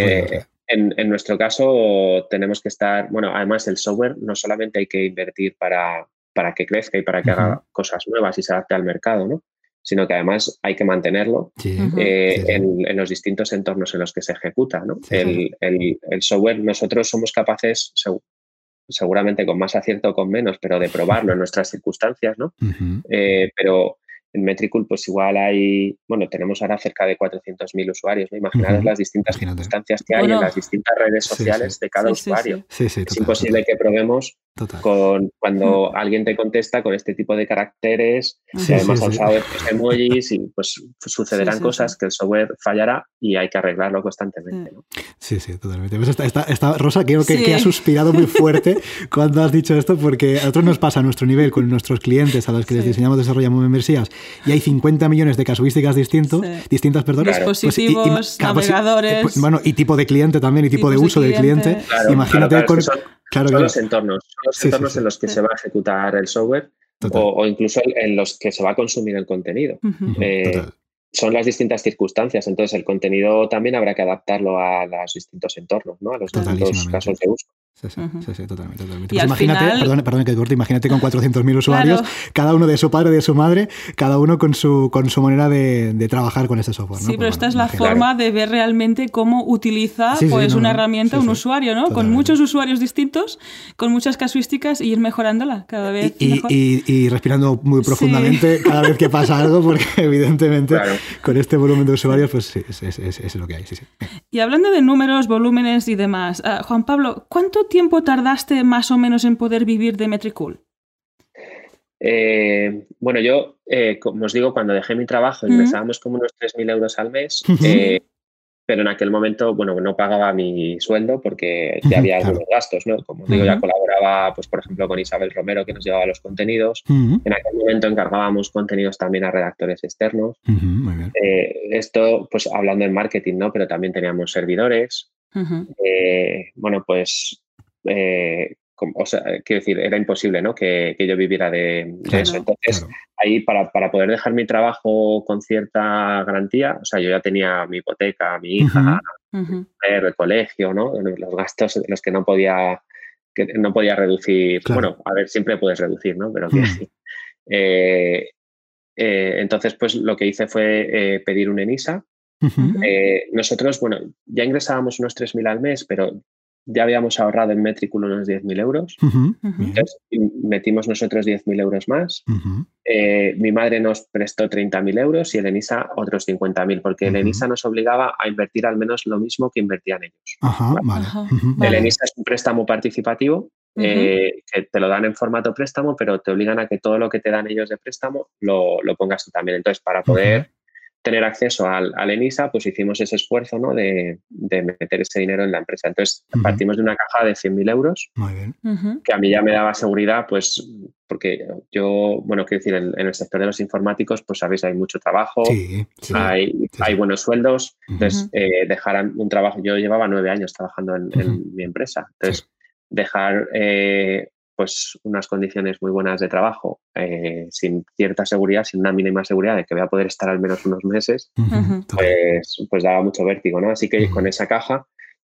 en, nuestro caso tenemos que estar, bueno, además el software no solamente hay que invertir para, para que crezca y para que haga cosas nuevas y se adapte al mercado, ¿no? sino que además hay que mantenerlo eh, en, los distintos entornos en los que se ejecuta. ¿no? El, software, nosotros somos capaces, seguramente con más acierto o con menos, pero de probarlo en nuestras circunstancias, ¿no? Eh, pero en Metricool, pues igual hay, bueno, tenemos ahora cerca de 400.000 usuarios, ¿no? Imaginaros las distintas circunstancias que hay en las distintas redes sociales de cada usuario. es imposible que probemos con cuando alguien te contesta con este tipo de caracteres, y además ha usado estos emojis y pues sucederán cosas que el software fallará y hay que arreglarlo constantemente. ¿no? Sí, sí, totalmente. Pues esta, Rosa creo que, que, ha suspirado muy fuerte cuando has dicho esto porque a nosotros nos pasa a nuestro nivel con nuestros clientes a los que les diseñamos, desarrollamos membresías y hay 50 millones de casuísticas distintos, distintas, perdón. Dispositivos, pues, pues, navegadores. Pues, bueno, y tipo de cliente también, y tipo de uso del cliente. Imagínate con... Son, los entornos, son los entornos en los que se va a ejecutar el software o, incluso en los que se va a consumir el contenido. Eh, son las distintas circunstancias, entonces el contenido también habrá que adaptarlo a los distintos entornos, ¿no? a los distintos casos de uso. Sí, sí, totalmente. Pues imagínate, perdón, perdón, que corte, imagínate con 400.000 usuarios, cada uno de su padre, de su madre, cada uno con su, con su manera de, de trabajar con este software. Sí, pero pues esta es la forma de ver realmente cómo utiliza pues, una herramienta un usuario, ¿no? Con muchos usuarios distintos, con muchas casuísticas y ir mejorándola cada vez. Y, mejor. y, y respirando muy profundamente cada vez que pasa algo, porque evidentemente con este volumen de usuarios, pues es, es, es, lo que hay. Y hablando de números, volúmenes y demás, uh, Juan Pablo, ¿cuánto tiempo tardaste más o menos en poder vivir de Metricool? Eh, bueno, yo, eh, como os digo, cuando dejé mi trabajo ingresábamos como unos 3.000 euros al mes, eh, pero en aquel momento, bueno, no pagaba mi sueldo porque ya había algunos gastos, ¿no? Como digo, ya colaboraba, pues, por ejemplo, con Isabel Romero, que nos llevaba los contenidos. En aquel momento encargábamos contenidos también a redactores externos. Esto, pues, hablando en marketing, ¿no? Pero también teníamos servidores. Bueno, pues, eh, o sea, quiero decir, era imposible, ¿no? Que, yo viviera de, eso. Entonces, ahí para, poder dejar mi trabajo con cierta garantía, o sea, yo ya tenía mi hipoteca, mi hija, el colegio, ¿no? Los gastos, los que no podía, que no podía reducir. Bueno, a ver, siempre puedes reducir, ¿no? Pero que, eh, eh, entonces, pues lo que hice fue eh, pedir un ENISA. nosotros, bueno, ya ingresábamos unos 3.000 al mes, pero ya habíamos ahorrado en Metricool unos 10.000 euros. Entonces, metimos nosotros 10.000 euros más. Eh, mi madre nos prestó 30.000 euros y el ENISA otros 50.000, porque el ENISA nos obligaba a invertir al menos lo mismo que invertían ellos. El ENISA es un préstamo participativo eh, que te lo dan en formato préstamo, pero te obligan a que todo lo que te dan ellos de préstamo lo, lo pongas tú también. Entonces, para poder tener acceso al, ENISA, pues hicimos ese esfuerzo ¿no? de, meter ese dinero en la empresa. Entonces, partimos de una caja de 100.000 euros, que a mí ya me daba seguridad, pues, porque yo, bueno, quiero decir, en, el sector de los informáticos, pues sabéis, hay mucho trabajo, hay, hay, buenos sueldos, entonces, eh, dejar un trabajo, yo llevaba nueve años trabajando en, mi empresa, entonces, dejar eh, pues unas condiciones muy buenas de trabajo, eh, sin cierta seguridad, sin una mínima seguridad de que voy a poder estar al menos unos meses, pues, pues, daba mucho vértigo, ¿no? Así que con esa caja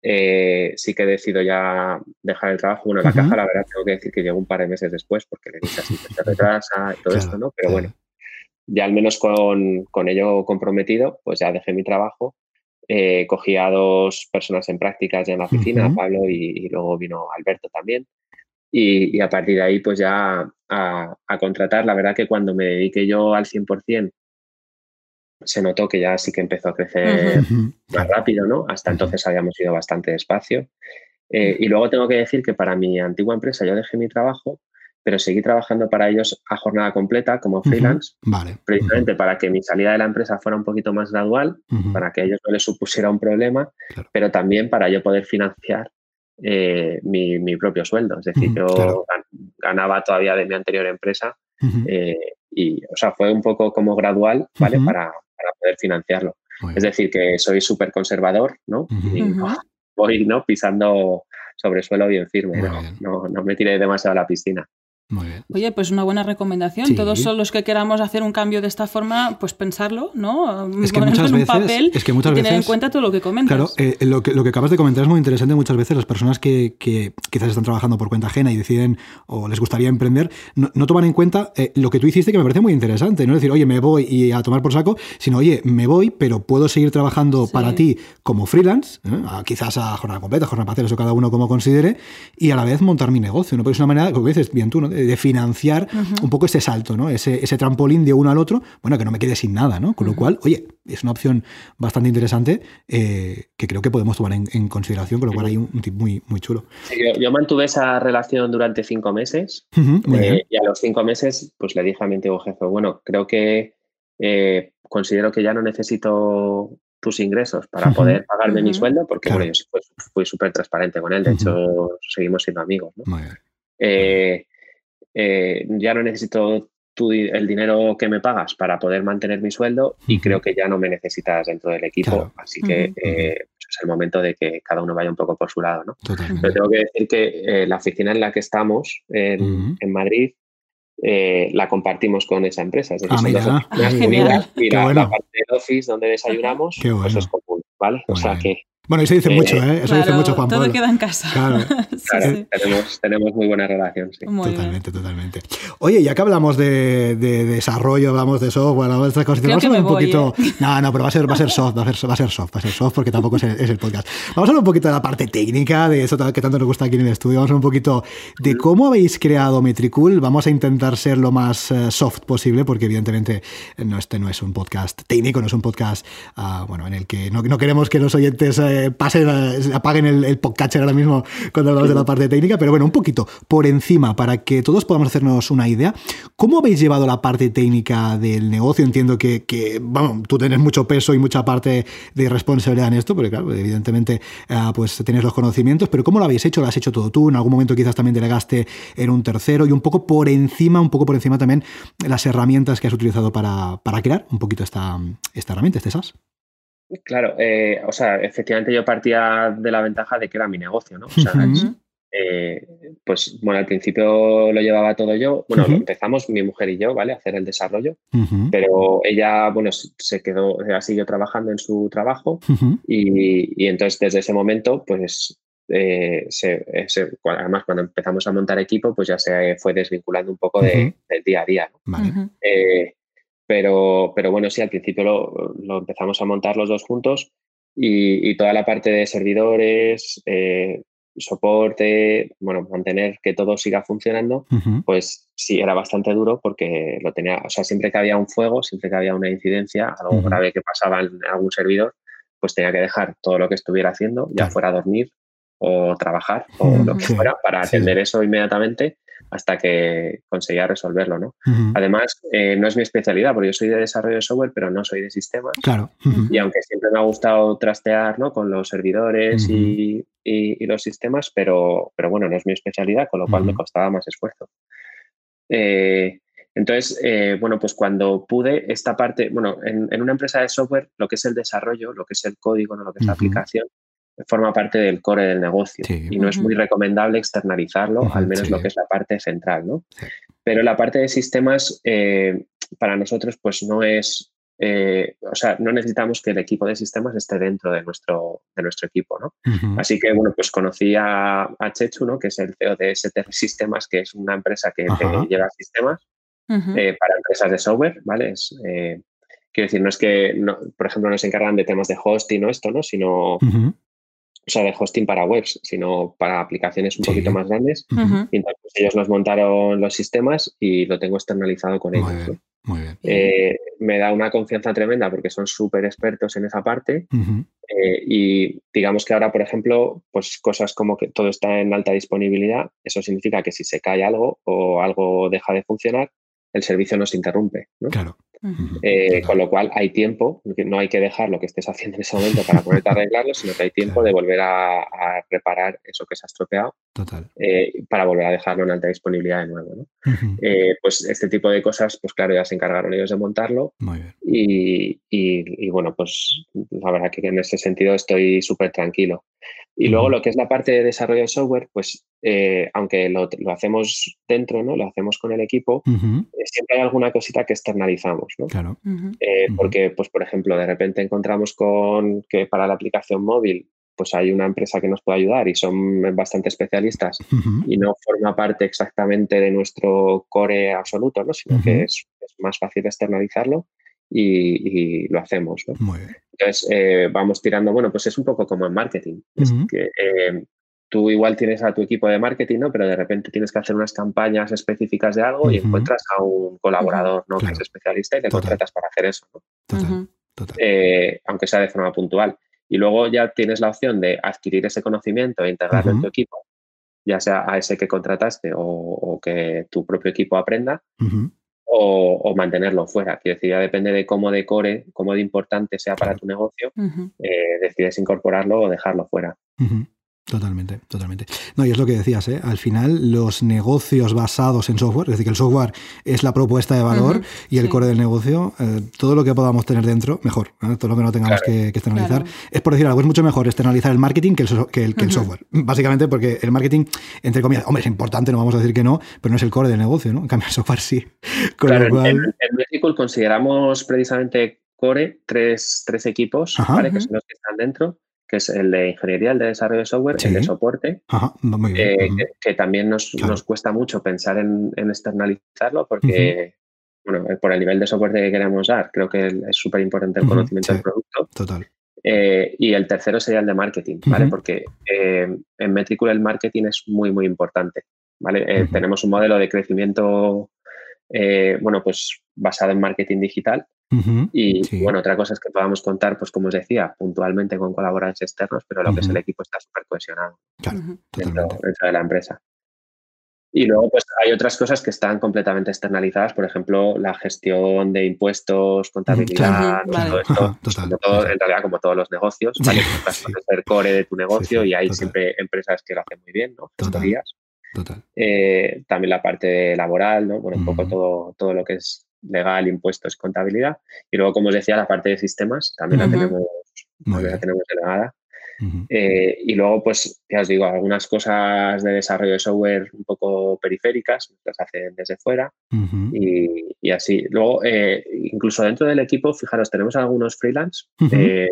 eh, sí que decido ya dejar el trabajo. Bueno, la caja, la verdad, tengo que decir que llegó un par de meses después porque le dije así, se retrasa y todo esto, ¿no? Pero bueno, ya al menos con, con, ello comprometido, pues ya dejé mi trabajo. Eh, cogí a dos personas en prácticas ya en la oficina, Pablo y, luego vino Alberto también y, a partir de ahí pues ya a, contratar. La verdad que cuando me dediqué yo al 100%, se notó que ya sí que empezó a crecer más rápido, ¿no? Hasta entonces habíamos ido bastante despacio. Eh, y luego tengo que decir que para mi antigua empresa yo dejé mi trabajo, pero seguí trabajando para ellos a jornada completa como freelance, vale. precisamente para que mi salida de la empresa fuera un poquito más gradual, para que a ellos no les supusiera un problema, pero también para yo poder financiar eh, mi, propio sueldo. Es decir, yo ganaba todavía de mi anterior empresa eh, y, o sea, fue un poco como gradual, ¿vale? para, poder financiarlo. es decir, que soy súper conservador, ¿no? Y voy, ¿no? Pisando sobre suelo bien firme, ¿no? No, me tiré demasiado a la piscina. Oye, pues una buena recomendación. Todos son los que queramos hacer un cambio de esta forma, pues pensarlo, ¿no? Es que muchas veces, papel es que muchas y tener en cuenta todo lo que comentas. Claro, eh, lo, que, lo que acabas de comentar es muy interesante. Muchas veces las personas que, que quizás están trabajando por cuenta ajena y deciden o les gustaría emprender, no, toman en cuenta eh, lo que tú hiciste que me parece muy interesante. No es decir, oye, me voy y a tomar por saco, sino, oye, me voy, pero puedo seguir trabajando para ti como freelance, ¿eh? quizás a jornada completa, jornada parcial, eso cada uno como considere, y a la vez montar mi negocio. ¿no? Porque es una manera, como dices bien tú, ¿no? De financiar un poco ese salto, ¿no? Ese, ese, trampolín de uno al otro, bueno, que no me quede sin nada, ¿no? Con lo cual, oye, es una opción bastante interesante eh, que creo que podemos tomar en, consideración, con lo cual hay un, tip muy, muy chulo. yo, mantuve esa relación durante cinco meses eh, y a los cinco meses pues le dije a mi antiguo jefe, bueno, creo que eh, considero que ya no necesito tus ingresos para poder pagarme mi sueldo, porque bueno, yo fui, súper transparente con él, de hecho seguimos siendo amigos. ¿no? Eh, ya no necesito el dinero que me pagas para poder mantener mi sueldo y creo que ya no me necesitas dentro del equipo, así que eh, pues es el momento de que cada uno vaya un poco por su lado. ¿no? Pero tengo que decir que eh, la oficina en la que estamos en, Madrid la compartimos con esa empresa. Es decir, ah, ah, y la, parte del office donde desayunamos, pues es común, ¿vale? o sea que bueno, eso dice mucho, ¿eh? Eso dice mucho Juan Todo queda en casa. Claro, Tenemos, muy buena relación, sí. totalmente, totalmente. Oye, ya que hablamos de, desarrollo, hablamos de software, hablamos de estas cosas, vamos a hablar un poquito. ¿eh? No, no, pero va a ser, va a ser soft, va a ser, va a ser soft, va a ser soft porque tampoco es el, podcast. Vamos a hablar un poquito de la parte técnica, de eso que tanto nos gusta aquí en el estudio. Vamos a hablar un poquito de cómo habéis creado Metricool. Vamos a intentar ser lo más eh, soft posible, porque evidentemente no, este no es un podcast técnico, no es un podcast ah, bueno, en el que no, no queremos que los oyentes eh, pasen, apaguen el, el podcatcher ahora mismo cuando hablamos de la parte técnica, pero bueno, un poquito por encima para que todos podamos hacernos una idea. ¿Cómo habéis llevado la parte técnica del negocio? Entiendo que, bueno, tú tienes mucho peso y mucha parte de responsabilidad en esto, porque claro, evidentemente pues tienes los conocimientos, pero ¿cómo lo habéis hecho? ¿Lo has hecho todo tú? ¿En algún momento quizás también delegaste en un tercero? Y un poco por encima, un poco por encima también las herramientas que has utilizado para, para crear un poquito esta, esta herramienta, este. Claro, eh, o sea, efectivamente yo partía de la ventaja de que era mi negocio, ¿no? O sea, eh, pues bueno, al principio lo llevaba todo yo. Bueno, empezamos mi mujer y yo, ¿vale? A hacer el desarrollo, pero ella, bueno, se quedó, ella siguió trabajando en su trabajo y, entonces desde ese momento, pues eh, además cuando empezamos a montar equipo, pues ya se fue desvinculando un poco del día a día. Pero, pero bueno, sí, al principio lo, empezamos a montar los dos juntos y, toda la parte de servidores, eh, soporte, bueno, mantener que todo siga funcionando, pues sí, era bastante duro porque lo tenía, o sea, siempre que había un fuego, siempre que había una incidencia, algo grave que pasaba en algún servidor, pues tenía que dejar todo lo que estuviera haciendo, ya fuera a dormir o trabajar o lo que fuera, para atender eso inmediatamente hasta que conseguía resolverlo, ¿no? Además, eh, no es mi especialidad, porque yo soy de desarrollo de software, pero no soy de sistemas. Claro. Y aunque siempre me ha gustado trastear ¿no? con los servidores y, los sistemas, pero, pero bueno, no es mi especialidad, con lo cual me costaba más esfuerzo. Eh, entonces, eh, bueno, pues cuando pude esta parte, bueno, en, una empresa de software, lo que es el desarrollo, lo que es el código, ¿no? lo que es la aplicación, forma parte del core del negocio y no es muy recomendable externalizarlo, al menos lo que es la parte central, ¿no? Pero la parte de sistemas eh, para nosotros pues no es, eh, o sea, no necesitamos que el equipo de sistemas esté dentro de nuestro, de nuestro equipo, ¿no? Así que, bueno, pues conocí a, Chechu, ¿no? Que es el CEO de STR Sistemas, que es una empresa que lleva sistemas eh, para empresas de software, ¿vale? Es, quiero decir, no es que, por ejemplo, no se encargan de temas de hosting o esto, ¿no? Sino o sea, de hosting para webs, sino para aplicaciones un poquito más grandes. Y entonces pues, ellos nos montaron los sistemas y lo tengo externalizado con ellos. Muy bien. Eh, me da una confianza tremenda porque son súper expertos en esa parte. Eh, y digamos que ahora, por ejemplo, pues cosas como que todo está en alta disponibilidad, eso significa que si se cae algo o algo deja de funcionar, el servicio no se interrumpe. ¿no? Claro. Eh, con lo cual hay tiempo, no hay que dejar lo que estés haciendo en ese momento para ponerte a arreglarlo, sino que hay tiempo de volver a, reparar eso que se ha estropeado eh, para volver a dejarlo en alta disponibilidad de nuevo. Eh, pues este tipo de cosas, pues claro, ya se encargaron ellos de montarlo. Y, bueno, pues la verdad que en ese sentido estoy súper tranquilo. Y luego lo que es la parte de desarrollo de software, pues aunque lo, hacemos dentro, ¿no? Lo hacemos con el equipo, siempre hay alguna cosita que externalizamos. Claro. Eh, porque, pues, por ejemplo, de repente encontramos con que para la aplicación móvil pues hay una empresa que nos puede ayudar y son bastante especialistas y no forma parte exactamente de nuestro core absoluto, ¿no? sino que es, más fácil externalizarlo y, lo hacemos. Entonces, eh, vamos tirando, bueno, pues es un poco como en marketing. es que, eh, tú igual tienes a tu equipo de marketing, ¿no? Pero de repente tienes que hacer unas campañas específicas de algo y encuentras a un colaborador, ¿no? Que es especialista y te contratas para hacer eso, Total. Eh, aunque sea de forma puntual. Y luego ya tienes la opción de adquirir ese conocimiento e integrarlo en tu equipo, ya sea a ese que contrataste o, que tu propio equipo aprenda, o, mantenerlo fuera. Quiero decir, ya depende de cómo de core, cómo de importante sea para tu negocio, eh, decides incorporarlo o dejarlo fuera. Totalmente, totalmente. No, y es lo que decías, ¿eh? al final los negocios basados en software, es decir, que el software es la propuesta de valor y el core del negocio, eh, todo lo que podamos tener dentro, mejor, ¿eh? todo lo que no tengamos que, externalizar. Es por decir algo, es mucho mejor externalizar el marketing que el, que el, software. Básicamente porque el marketing, entre comillas, hombre, es importante, no vamos a decir que no, pero no es el core del negocio, ¿no? En cambio, el software sí. claro, en, en consideramos precisamente core tres, tres equipos, ¿vale? que son los que están dentro que es el de ingeniería, el de desarrollo de software, el de soporte, eh, que, también nos, cuesta mucho pensar en, externalizarlo porque, bueno, eh, por el nivel de soporte que queremos dar, creo que es súper importante el conocimiento del producto. Total. Eh, y el tercero sería el de marketing, ¿vale? Porque en Metricool el marketing es muy, muy importante, ¿vale? Tenemos un modelo de crecimiento, bueno, pues basado en marketing digital. Y bueno, otra cosa es que podamos contar, pues como os decía, puntualmente con colaboradores externos, pero lo que es el equipo está súper cohesionado dentro, de la empresa. Y luego, pues hay otras cosas que están completamente externalizadas, por ejemplo, la gestión de impuestos, contabilidad, todo esto, pues, en realidad como todos los negocios, ¿vale? Vas ser core de tu negocio y hay siempre empresas que lo hacen muy bien, ¿no? Gestorías. Total. Eh, también la parte laboral, ¿no? Bueno, un poco todo, todo lo que es legal, impuestos, contabilidad. Y luego, como os decía, la parte de sistemas también la tenemos, la tenemos delegada. Eh, y luego, pues, ya os digo, algunas cosas de desarrollo de software un poco periféricas, las hacen desde fuera y, así. Luego, eh, incluso dentro del equipo, fijaros, tenemos algunos freelance, eh,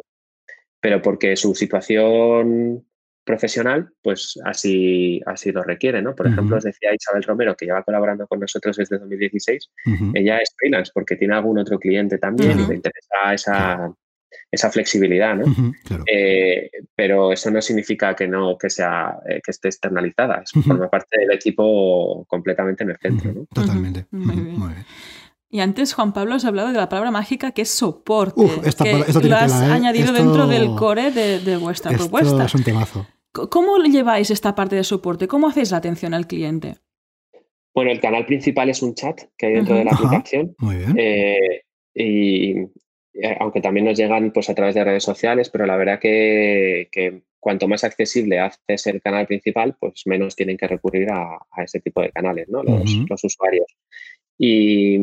pero porque su situación profesional, pues así, así lo requiere, ¿no? Por ejemplo, os decía Isabel Romero, que lleva colaborando con nosotros desde 2016, ella es freelance porque tiene algún otro cliente también y le interesa esa, esa flexibilidad, ¿no? Eh, pero eso no significa que no que sea que esté externalizada, es forma parte del equipo completamente en el centro, ¿no? Totalmente. Muy bien. Y antes Juan Pablo os ha hablado de la palabra mágica que es soporte. Uf, esta, que lo has ¿eh? añadido dentro del core de, vuestra propuesta. Es un temazo. ¿Cómo lleváis esta parte de soporte? ¿Cómo hacéis la atención al cliente? Bueno, el canal principal es un chat que hay dentro de la aplicación. Muy bien. Eh, y eh, aunque también nos llegan pues, a través de redes sociales, pero la verdad que, cuanto más accesible haces el canal principal, pues menos tienen que recurrir a, ese tipo de canales, ¿no? los, usuarios. Y,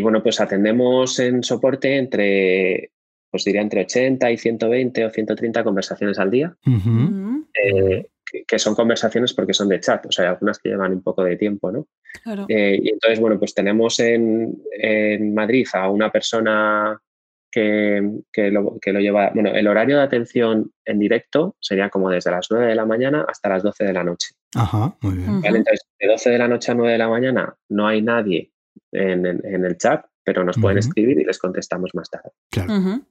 bueno, pues atendemos en soporte entre, pues diría entre 80 y 120 o 130 conversaciones al día que son conversaciones porque son de chat, o sea, hay algunas que llevan un poco de tiempo, ¿no? Eh, y entonces, bueno, pues tenemos en, Madrid a una persona que, lo, que, lo, lleva, bueno, el horario de atención en directo sería como desde las 9 de la mañana hasta las 12 de la noche. Ajá, muy bien. Entonces, de 12 de la noche a 9 de la mañana no hay nadie en, el chat, pero nos pueden escribir y les contestamos más tarde. Claro.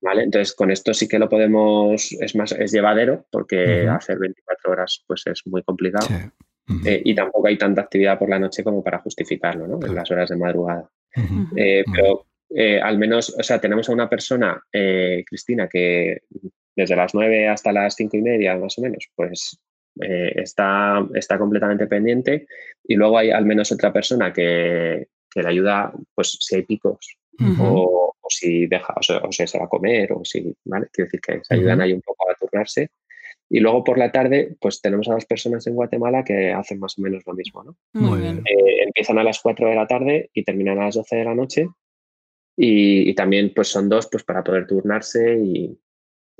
¿Vale? Entonces, con esto sí que lo podemos, es más, es llevadero, porque hacer 24 horas pues es muy complicado. Eh, y tampoco hay tanta actividad por la noche como para justificarlo, ¿no? En las horas de madrugada. Eh, pero eh, al menos, o sea, tenemos a una persona, Cristina, que desde las 9 hasta las 5 y media, más o menos, pues está, está completamente pendiente. Y luego hay al menos otra persona que, que le ayuda, pues si hay picos o, si deja, o, sea, o se va a comer, o si, ¿vale? Quiero decir que se ayudan ahí un poco a turnarse. Y luego por la tarde, pues tenemos a las personas en Guatemala que hacen más o menos lo mismo, ¿no? Muy bien. Eh, empiezan a las 4 de la tarde y terminan a las 12 de la noche. Y, también pues son dos pues para poder turnarse y,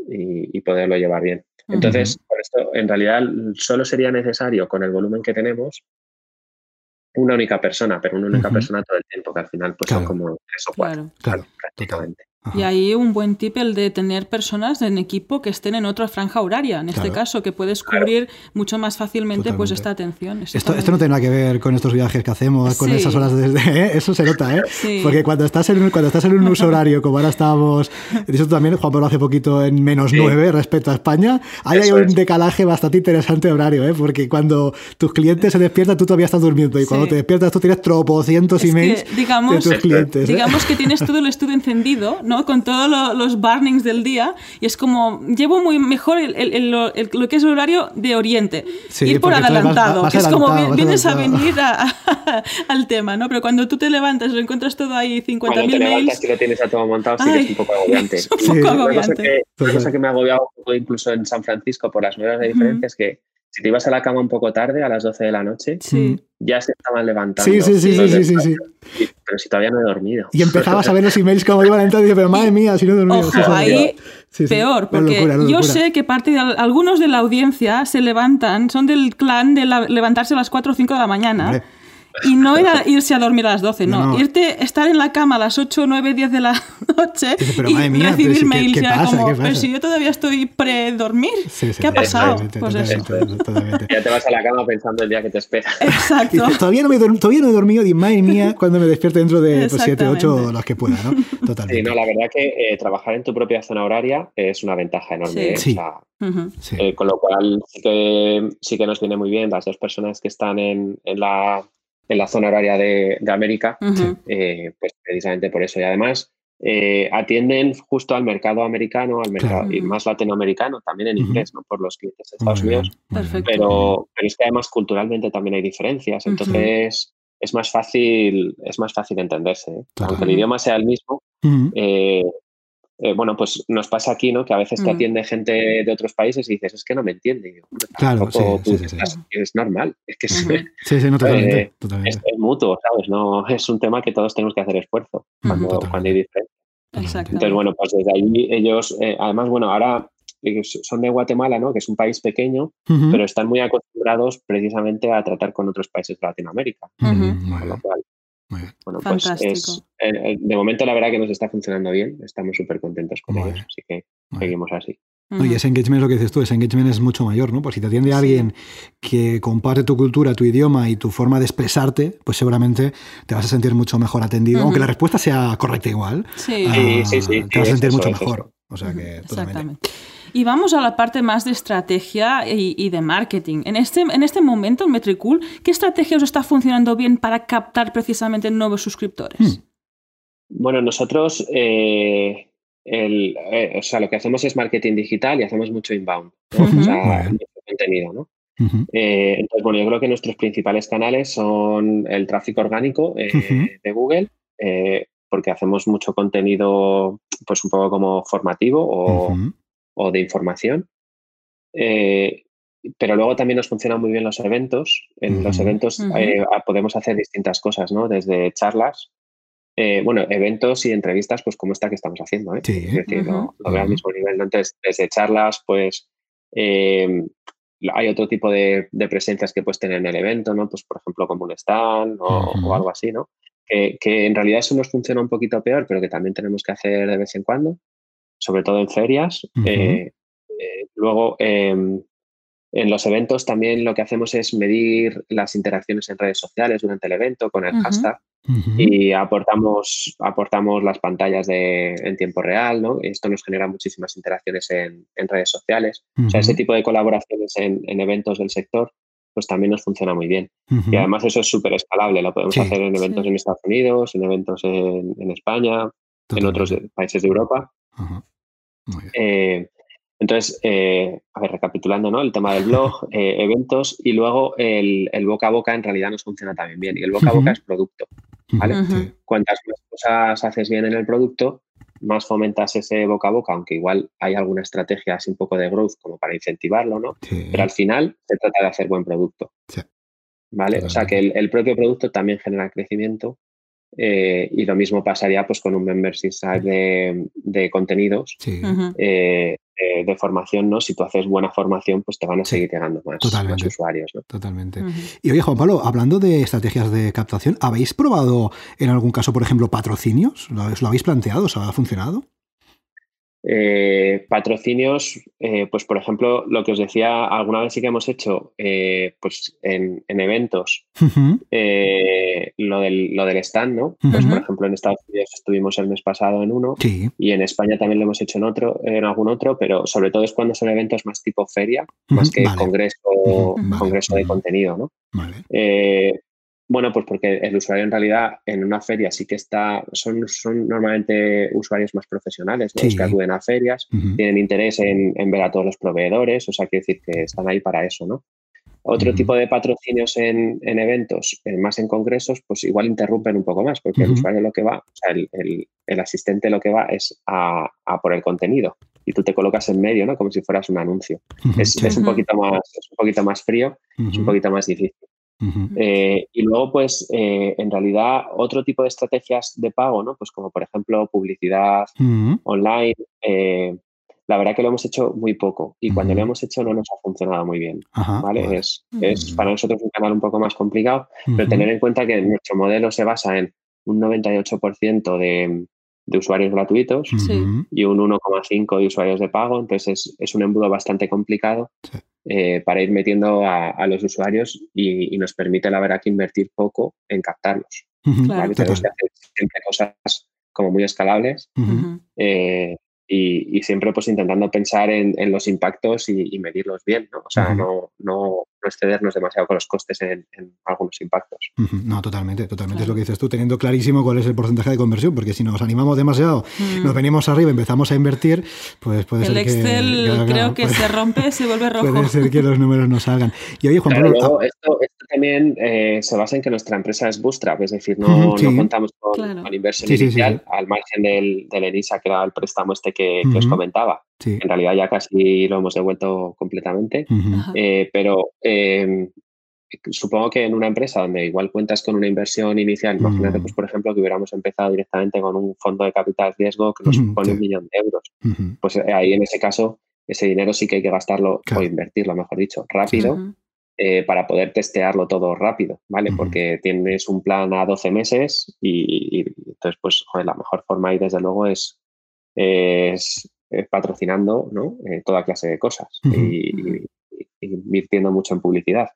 y, poderlo llevar bien. Entonces, por esto, en realidad solo sería necesario con el volumen que tenemos una única persona, pero una única persona todo el tiempo, que al final pues son como tres o cuatro. Claro, prácticamente. Y ahí un buen tip el de tener personas en equipo que estén en otra franja horaria, en este caso, que puedes cubrir mucho más fácilmente pues esta atención. Esto, esto, no tiene nada que ver con estos viajes que hacemos, con esas horas de... ¿eh? Eso se nota, ¿eh? Porque cuando estás, en, cuando estás en un uso horario, como ahora estábamos, eso también, Juan Pablo hace poquito en menos nueve respecto a España, ahí hay un decalaje bastante interesante de horario, ¿eh? Porque cuando tus clientes se despiertan, tú todavía estás durmiendo, y cuando te despiertas tú tienes tropocientos emails digamos, de tus clientes. ¿eh? Digamos que tienes todo el estudio encendido, con todos los burnings del día y es como, llevo muy mejor el, lo que es el horario de Oriente. Ir por adelantado, que es como vienes a venir al tema, ¿no? Pero cuando tú te levantas y lo encuentras todo ahí 50.000 mails... Cuando te levantas y lo tienes a todo montado, sí es un poco agobiante. Es un poco agobiante. Una cosa, que, me ha agobiado incluso en San Francisco por las nuevas de diferencia es que si te ibas a la cama un poco tarde, a las 12 de la noche, ya se estaban levantando. Sí, sí, sí, sí, sí, sí, Pero si todavía no he dormido. Y empezabas a ver los emails como iban entrando y dices, pero madre mía, si no he dormido. Ojo, ahí peor, porque yo sé que parte de algunos de la audiencia se levantan, son del clan de levantarse a las 4 o 5 de la mañana. Y no era irse a dormir a las 12, no. Irte, estar en la cama a las 8, 9, 10 de la noche y recibir mails ya como, pero si yo todavía estoy pre-dormir, ¿qué ha pasado? Pues eso. Ya te vas a la cama pensando el día que te espera. Exacto. todavía, no me todavía no he dormido y madre mía cuando me despierto dentro de 7, 8 las que pueda, ¿no? Totalmente. Sí, no, la verdad que eh, trabajar en tu propia zona horaria es una ventaja enorme. Sí. Eh, con lo cual sí que, sí que nos viene muy bien las dos personas que están en, en la en la zona horaria de, América, eh, pues precisamente por eso. Y además eh, atienden justo al mercado americano, al mercado y más latinoamericano, también en inglés, ¿no? Por los clientes de Estados Unidos. Pero, pero es que además culturalmente también hay diferencias. Entonces es más fácil, es más fácil entenderse. ¿eh? Aunque el idioma sea el mismo, eh, bueno, pues nos pasa aquí, ¿no? Que a veces te atiende gente de otros países y dices, es que no me entiende. claro, sí, Es normal, es que sí, sí, no, totalmente, Es, mutuo, ¿sabes? No, es un tema que todos tenemos que hacer esfuerzo cuando, hay diferencia. Entonces, bueno, pues desde ahí ellos, eh, además, bueno, ahora eh, son de Guatemala, ¿no? Que es un país pequeño, pero están muy acostumbrados precisamente a tratar con otros países de Latinoamérica. Con lo cual, bueno, pues de momento la verdad que nos está funcionando bien, estamos súper contentos con ellos, así que seguimos así. y ese engagement es lo que dices tú, ese engagement es mucho mayor, ¿no? Pues si te atiende alguien que comparte tu cultura, tu idioma y tu forma de expresarte, pues seguramente te vas a sentir mucho mejor atendido, aunque la respuesta sea correcta igual. Sí, sí, sí, Te vas a sentir mucho mejor. O sea que Exactamente. Y vamos a la parte más de estrategia y, de marketing. En este, en este momento, en Metricool, ¿qué estrategia os está funcionando bien para captar precisamente nuevos suscriptores? Hmm. Bueno, nosotros, eh, eh, o sea, lo que hacemos es marketing digital y hacemos mucho inbound, o sea, mucho contenido, ¿no? Eh, entonces, bueno, yo creo que nuestros principales canales son el tráfico orgánico de Google, porque hacemos mucho contenido, pues un poco como formativo o, o de información. Eh, pero luego también nos funcionan muy bien los eventos. En los eventos eh, podemos hacer distintas cosas, ¿no? Desde charlas, eh, bueno, eventos y entrevistas, pues como esta que estamos haciendo, ¿eh? Sí. Es decir, lo, veo al mismo nivel. Entonces, desde charlas, pues hay otro tipo de, presencias que puedes tener en el evento, ¿no? Pues, por ejemplo, como un stand o, algo así, ¿no? Que, que, en realidad eso nos funciona un poquito peor, pero que también tenemos que hacer de vez en cuando sobre todo en ferias. Eh, eh, luego, em, en los eventos también lo que hacemos es medir las interacciones en redes sociales durante el evento con el hashtag y aportamos, aportamos las pantallas de, en tiempo real, ¿no? Esto nos genera muchísimas interacciones en, redes sociales. O sea, ese tipo de colaboraciones en, eventos del sector pues también nos funciona muy bien. Y además eso es súper escalable, lo podemos hacer en eventos en Estados Unidos, en eventos en, España, en otros países de Europa. Eh, entonces, eh, a ver, recapitulando, ¿no? El tema del blog, eh, eventos y luego el, boca a boca en realidad nos funciona también bien. Y el boca a boca es producto, ¿vale? Cuantas más cosas haces bien en el producto, más fomentas ese boca a boca, aunque igual hay alguna estrategia así un poco de growth como para incentivarlo, ¿no? Pero al final se trata de hacer buen producto. ¿Vale? O sea que el, propio producto también genera crecimiento eh, y lo mismo pasaría pues, con un membership site de, contenidos eh, de formación, ¿no? Si tú haces buena formación, pues te van a seguir llegando más, usuarios. Totalmente. Y oye, Juan Pablo, hablando de estrategias de captación, ¿habéis probado en algún caso, por ejemplo, patrocinios? ¿Lo, lo habéis planteado? ¿Os ha funcionado? Eh, patrocinios, eh, pues por ejemplo, lo que os decía, alguna vez sí que hemos hecho eh, pues en, eventos lo, del, lo del stand, ¿no? Pues por ejemplo en Estados Unidos estuvimos el mes pasado en uno y en España también lo hemos hecho en otro, en algún otro, pero sobre todo es cuando son eventos más tipo feria, más que congreso, congreso de contenido, ¿no? Bueno, pues porque el usuario en realidad en una feria sí que está, son, son normalmente usuarios más profesionales, los que acuden a ferias, tienen interés en, ver a todos los proveedores, o sea, quiere decir que están ahí para eso, ¿no? Otro tipo de patrocinios en, eventos, eh, más en congresos, pues igual interrumpen un poco más, porque el usuario lo que va, o sea, el, asistente lo que va es a, por el contenido y tú te colocas en medio, ¿no? Como si fueras un anuncio. es, un poquito más, es un poquito más frío, es un poquito más difícil. Eh, y luego, pues, eh, en realidad, otro tipo de estrategias de pago, ¿no? Pues como, por ejemplo, publicidad online. Eh, la verdad que lo hemos hecho muy poco y cuando lo hemos hecho no nos ha funcionado muy bien. ¿vale? Es, es, para nosotros un canal un poco más complicado, pero tener en cuenta que nuestro modelo se basa en un 98% de, de usuarios gratuitos y un 1,5 de usuarios de pago. Entonces es, es un embudo bastante complicado eh, para ir metiendo a, los usuarios y, nos permite, la verdad, que invertir poco en captarlos. Tenemos que hacer siempre cosas como muy escalables eh, y, siempre pues intentando pensar en, los impactos y, medirlos bien, ¿no? O sea, no, no, excedernos demasiado con los costes en, algunos impactos. No, totalmente, totalmente es lo que dices tú, teniendo clarísimo cuál es el porcentaje de conversión, porque si nos animamos demasiado, mm. nos venimos arriba, empezamos a invertir, pues puede ser que... El Excel creo que se rompe, se vuelve rojo. Puede ser que los números no salgan. Y oye, Juan Pablo... Ah esto, también eh, se basa en que nuestra empresa es bootstrap, es decir, no, no contamos con, inversión inicial al margen del, del ENISA, que era el préstamo este que, os comentaba. En realidad ya casi lo hemos devuelto completamente, eh, pero em, supongo que en una empresa donde igual cuentas con una inversión inicial, imagínate, pues por ejemplo, que hubiéramos empezado directamente con un fondo de capital riesgo que nos supone un millón de euros, pues eh, ahí en ese caso ese dinero sí que hay que gastarlo o invertirlo, mejor dicho, rápido. Eh, para poder testearlo todo rápido, ¿vale? Porque tienes un plan a 12 meses y, entonces, pues, la mejor forma ahí, desde luego, es, es, patrocinando, ¿no? Eh, toda clase de cosas y, invirtiendo mucho en publicidad.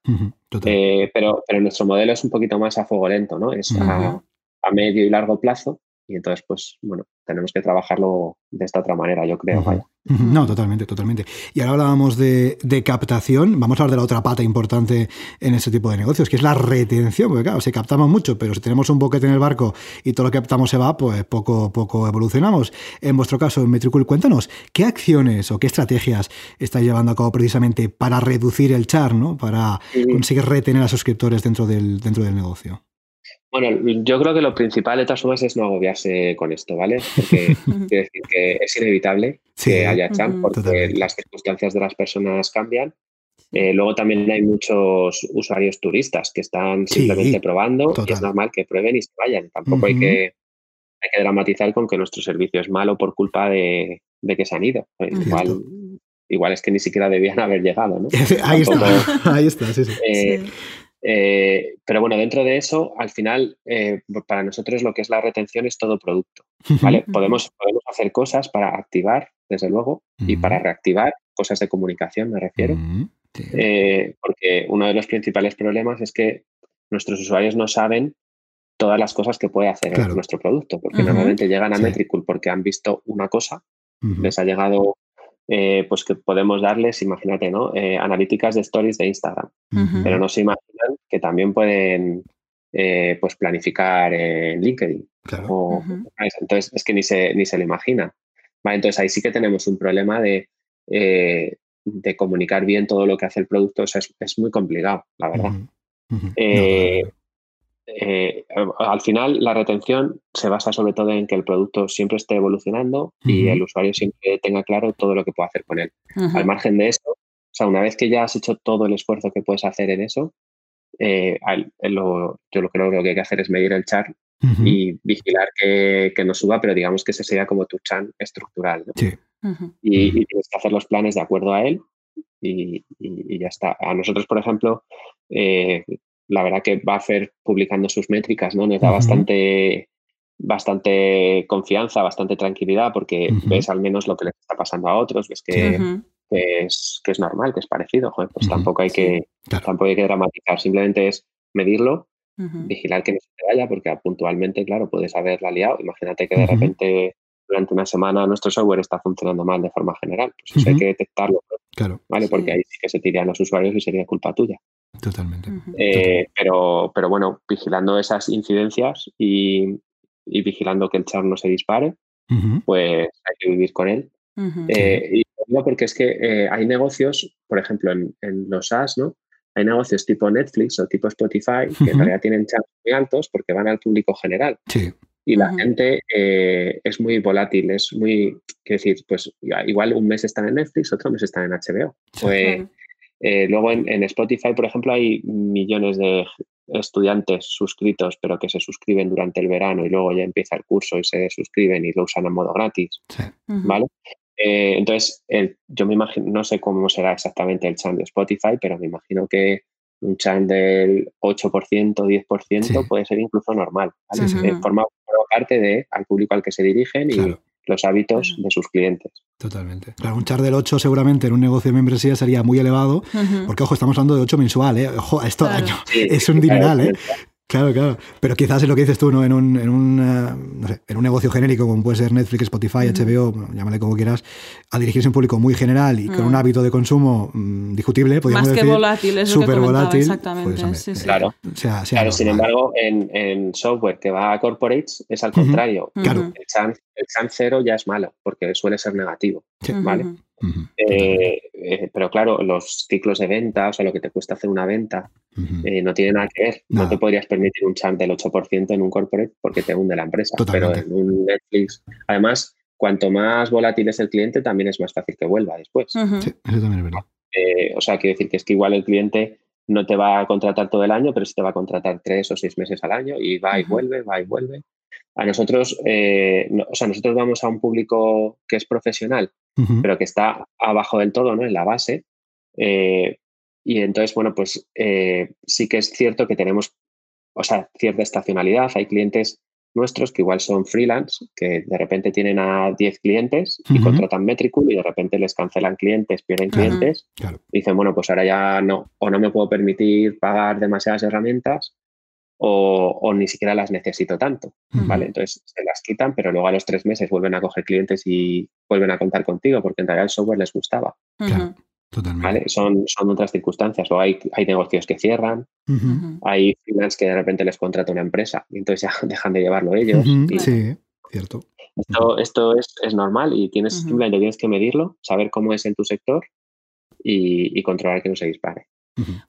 Eh, pero, pero nuestro modelo es un poquito más a fuego lento, ¿no? Es a, a medio y largo plazo y entonces, pues, bueno, tenemos que trabajarlo de esta otra manera, yo creo. No, totalmente, totalmente. Y ahora hablábamos de, captación, vamos a hablar de la otra pata importante en este tipo de negocios, que es la retención, porque claro, si captamos mucho, pero si tenemos un boquete en el barco y todo lo que captamos se va, pues poco, poco evolucionamos. En vuestro caso, en Metricool, cuéntanos, ¿qué acciones o qué estrategias estáis llevando a cabo precisamente para reducir el char, ¿no? para conseguir retener a suscriptores dentro del, dentro del negocio? Bueno, yo creo que lo principal de todas formas es no agobiarse con esto, ¿vale? Porque decir que es inevitable que haya champ porque las circunstancias de las personas cambian. Eh, luego también hay muchos usuarios turistas que están simplemente probando y es normal que prueben y se vayan. Tampoco hay, que, hay que dramatizar con que nuestro servicio es malo por culpa de, que se han ido. Igual, igual es que ni siquiera debían haber llegado, ¿no? ahí está, ahí está, sí, sí. Eh, eh, pero bueno, dentro de eso, al final, eh, para nosotros lo que es la retención es todo producto. ¿vale? podemos, podemos hacer cosas para activar, desde luego, y para reactivar cosas de comunicación, me refiero. Eh, porque uno de los principales problemas es que nuestros usuarios no saben todas las cosas que puede hacer nuestro producto, porque normalmente llegan a Metricool porque han visto una cosa, les ha llegado eh, pues que podemos darles, imagínate, ¿no? Eh, analíticas de stories de Instagram, pero no se imaginan que también pueden eh, pues planificar en LinkedIn. Entonces es que ni se, ni se lo imaginan. entonces ahí sí que tenemos un problema de, de comunicar bien todo lo que hace el producto. O sea, es, muy complicado, la verdad. Eh, al final la retención se basa sobre todo en que el producto siempre esté evolucionando y el usuario siempre tenga claro todo lo que puede hacer con él. Al margen de eso, o sea, una vez que ya has hecho todo el esfuerzo que puedes hacer en eso, eh, yo lo creo que lo que hay que hacer es medir el char y vigilar que, que, no suba, pero digamos que ese sería como tu chan estructural. y, tienes que hacer los planes de acuerdo a él y, ya está. A nosotros, por ejemplo, eh, la verdad que va a hacer publicando sus métricas, ¿no? Nos da bastante, bastante confianza, bastante tranquilidad, porque ves al menos lo que le está pasando a otros, ves que, es, que es normal, que es parecido. pues tampoco hay que tampoco hay que dramatizar, simplemente es medirlo, vigilar que no se te vaya, porque puntualmente, claro, puedes haberla liado. Imagínate que de repente durante una semana nuestro software está funcionando mal de forma general. Pues eso hay que detectarlo. Claro. ¿Vale? Porque ahí sí que se tiran los usuarios y sería culpa tuya. Totalmente. Eh, pero, pero bueno, vigilando esas incidencias y, vigilando que el char no se dispare, pues hay que vivir con él. Eh, y digo porque es que eh, hay negocios, por ejemplo, en, los SaaS, ¿no? Hay negocios tipo Netflix o tipo Spotify que en realidad tienen chats muy altos porque van al público general. Sí. Y la gente es muy volátil, es muy, quiero decir, pues igual un mes están en Netflix, otro mes están en HBO. Pues, eh, luego en, Spotify, por ejemplo, hay millones de estudiantes suscritos, pero que se suscriben durante el verano y luego ya empieza el curso y se suscriben y lo usan a modo gratis. ¿Vale? Eh, entonces, yo me imagino, no sé cómo será exactamente el chan de Spotify, pero me imagino que un chan del 8%, 10% puede ser incluso normal. forma, parte de, al público al que se dirigen y los hábitos de sus clientes. Totalmente. Claro, un char del 8 seguramente en un negocio de membresía sería muy elevado, porque ojo, estamos hablando de 8 mensual, ¿eh? Ojo, esto año es un dineral, ¿eh? Claro, claro. Pero quizás es lo que dices tú, ¿no? En un, en un, eh, no sé, en un negocio genérico como puede ser Netflix, Spotify, HBO, llámale como quieras, a dirigirse a un público muy general y con un hábito de consumo mm, discutible, podríamos Más decir. que volátil, es súper lo que volátil. exactamente. pues, hombre, sí, sí. Claro. sea- sea Claro, sin embargo, en, en software que va a corporates es al contrario. Claro. El chance, el chance cero ya es malo, porque suele ser negativo. Sí. vale. Eh, eh, pero claro, los ciclos de venta, o sea, lo que te cuesta hacer una venta, eh, no tiene nada que ver. Nada. No te podrías permitir un chance del 8% en un corporate porque te hunde la empresa. Totalmente. Pero en un Netflix, además, cuanto más volátil es el cliente, también es más fácil que vuelva después. Sí, eso también es verdad. Eh, o sea, quiero decir que es que igual el cliente no te va a contratar todo el año, pero sí te va a contratar tres o seis meses al año y va y vuelve, va y vuelve. A nosotros, eh, no- o sea, nosotros vamos a un público que es profesional, pero que está abajo del todo, ¿no? En la base. Eh, y entonces, bueno, pues eh, sí que es cierto que tenemos, o sea, cierta estacionalidad. Hay clientes nuestros que igual son freelance, que de repente tienen a 10 clientes y contratan Metricool y de repente les cancelan clientes, pierden clientes Claro. dicen, bueno, pues ahora ya no, o no me puedo permitir pagar demasiadas herramientas o, o ni siquiera las necesito tanto. ¿vale? Entonces se las quitan, pero luego a los tres meses vuelven a coger clientes y vuelven a contar contigo porque en realidad el software les gustaba, Claro. Totalmente. ¿vale? Son, son otras circunstancias. O hay, hay negocios que cierran, hay freelance que de repente les contrata una empresa y entonces ya dejan de llevarlo ellos. Y Sí, cierto. esto, esto es, es normal y tienes, simplemente tienes que medirlo, saber cómo es en tu sector y, y controlar que no se dispare.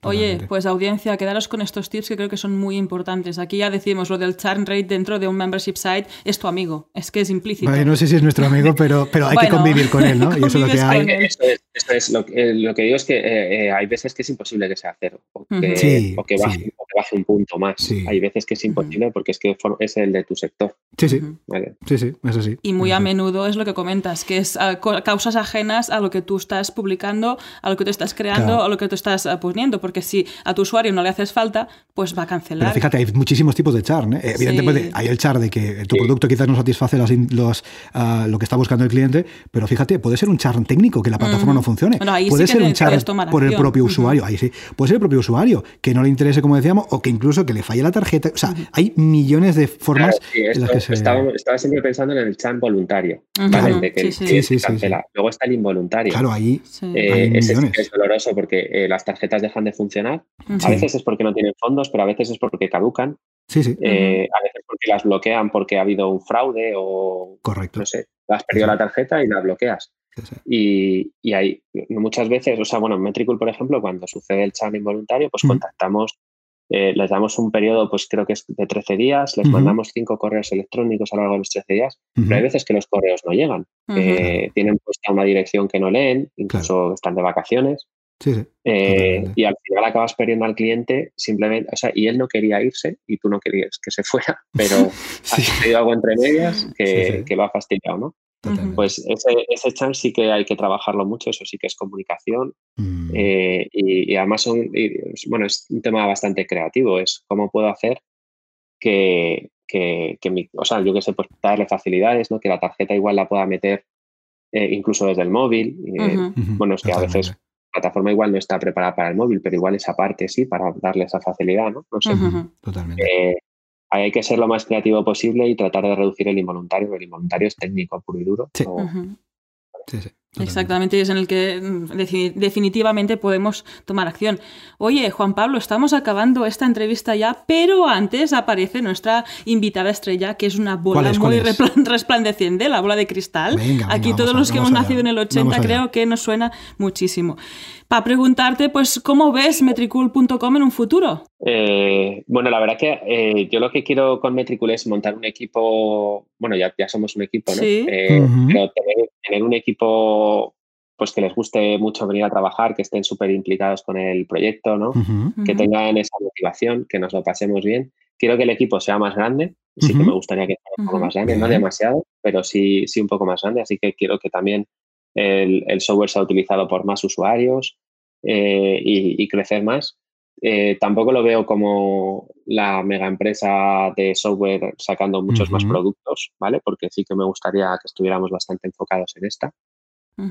Oye, pues audiencia, quedaros con estos tips que creo que son muy importantes. Aquí ya decimos lo del churn rate dentro de un membership site es tu amigo, es que es implícito. Vale, no sé si es nuestro amigo, pero, pero hay que convivir con él, ¿no? Y eso es lo que hay. Eso es, eso es. Lo, que- eh, lo que digo es que eh, eh, hay veces que es imposible que sea cero o que. Sí, o que baje, sí. o que baje un punto más. Sí. Hay veces que es imposible porque es que es el de tu sector. Sí, sí. ¿vale? sí, sí, eso sí. Y muy a sí. menudo es lo que comentas, que es ah, causas ajenas a lo que tú estás publicando, a lo que tú estás creando, Claro. a lo que tú estás ah, poniendo, porque si a tu usuario no le haces falta, pues va a cancelar. Pero fíjate, hay muchísimos tipos de churn. ¿eh? Evidentemente, Sí. hay el churn de que tu Sí. producto quizás no satisface las los, ah, lo que está buscando el cliente, pero fíjate, puede ser un churn técnico, que la plataforma no funcione. Bueno, ahí puede sí que ser un tomar por el propio usuario, ahí sí. Puede ser el propio usuario, que no le interese, como decíamos, o que incluso que le falle la tarjeta. O sea, hay millones de formas Claro, sí, en las que se... estaba, estaba siempre pensando en el chat voluntario. ¿vale? Claro, De que sí, el sí. cliente Sí, sí, sí, cancela. Luego está el involuntario. Claro, ahí... Sí. Eh, Hay ese millones. que es doloroso porque eh, las tarjetas dejan de funcionar. A veces es porque no tienen fondos, pero a veces es porque caducan. Sí, sí, Eh, A veces porque las bloquean porque ha habido un fraude o correcto. no sé, has perdido Sí. la tarjeta y la bloqueas. Sí. Y, y hay muchas veces, o sea, bueno, en Metricool, por ejemplo, cuando sucede el churn involuntario, pues Mm. contactamos, eh, les damos un periodo, pues creo que es de 13 días, les mandamos cinco correos electrónicos a lo largo de los 13 días, pero hay veces que los correos no llegan, eh, tienen puesta una dirección que no leen, incluso están de vacaciones. Sí, sí. eh, y al final acabas perdiendo al cliente simplemente, o sea, y él no quería irse y tú no querías que se fuera, pero Sí. ha sucedido algo entre medias que, Sí, sí. que lo ha fastidiado, ¿no? Totalmente. Pues ese, ese chance sí que hay que trabajarlo mucho, eso sí que es comunicación. Mm. eh, y, y además son, y, bueno, es un tema bastante creativo, es cómo puedo hacer que, que, que mi, o sea, yo que sé, pues darle facilidades, ¿no? Que la tarjeta igual la pueda meter eh, incluso desde el móvil. eh, bueno, es que a veces plataforma igual no está preparada para el móvil, pero igual esa parte sí, para darle esa facilidad, ¿no? No sé. Totalmente. Eh, hay que ser lo más creativo posible y tratar de reducir el involuntario, porque el involuntario es técnico puro y duro. Sí. o- Ujú. Sí, sí. Exactamente, y es en el que mm, defi- definitivamente podemos tomar acción. Oye, Juan Pablo, estamos acabando esta entrevista ya, pero antes aparece nuestra invitada estrella, que es una bola ¿Cuál es? ¿Cuál muy resplandeciente, la bola de cristal. Venga, venga, Aquí todos a- los que hemos allá. nacido en el 80 Vamos allá. creo que nos suena muchísimo. Para preguntarte, pues, ¿cómo ves metricool.com en un futuro? Eh, bueno, la verdad que eh, yo lo que quiero con Metricool es montar un equipo, bueno, ya, ya somos un equipo, ¿no? Sí. Eh. Pero tener, tener un equipo pues que les guste mucho venir a trabajar, que estén súper implicados con el proyecto, ¿no? Que tengan esa motivación, que nos lo pasemos bien. Quiero que el equipo sea más grande, sí que me gustaría que fuera un poco más grande, no demasiado, pero sí, sí un poco más grande, así que quiero que también el, el software sea utilizado por más usuarios eh, y, y crecer más. Eh, tampoco lo veo como la mega empresa de software sacando muchos más productos, ¿vale? Porque sí que me gustaría que estuviéramos bastante enfocados en esta.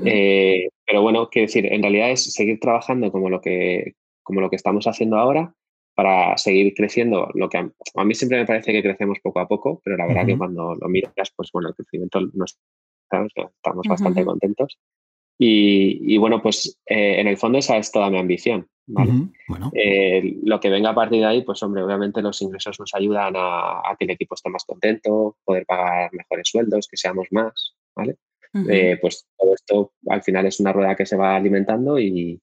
Eh, pero bueno, quiero decir, en realidad es seguir trabajando como lo que, como lo que estamos haciendo ahora, para seguir creciendo. Lo que a, mí siempre me parece que crecemos poco a poco, pero la verdad que cuando lo miras, pues bueno, el crecimiento no estamos bastante contentos. Y, bueno, pues eh, en el fondo esa es toda mi ambición. bueno. Eh, lo que venga a partir de ahí, pues hombre, obviamente los ingresos nos ayudan a, que el equipo esté más contento, poder pagar mejores sueldos, que seamos más, ¿vale? Eh, pues todo esto al final es una rueda que se va alimentando y,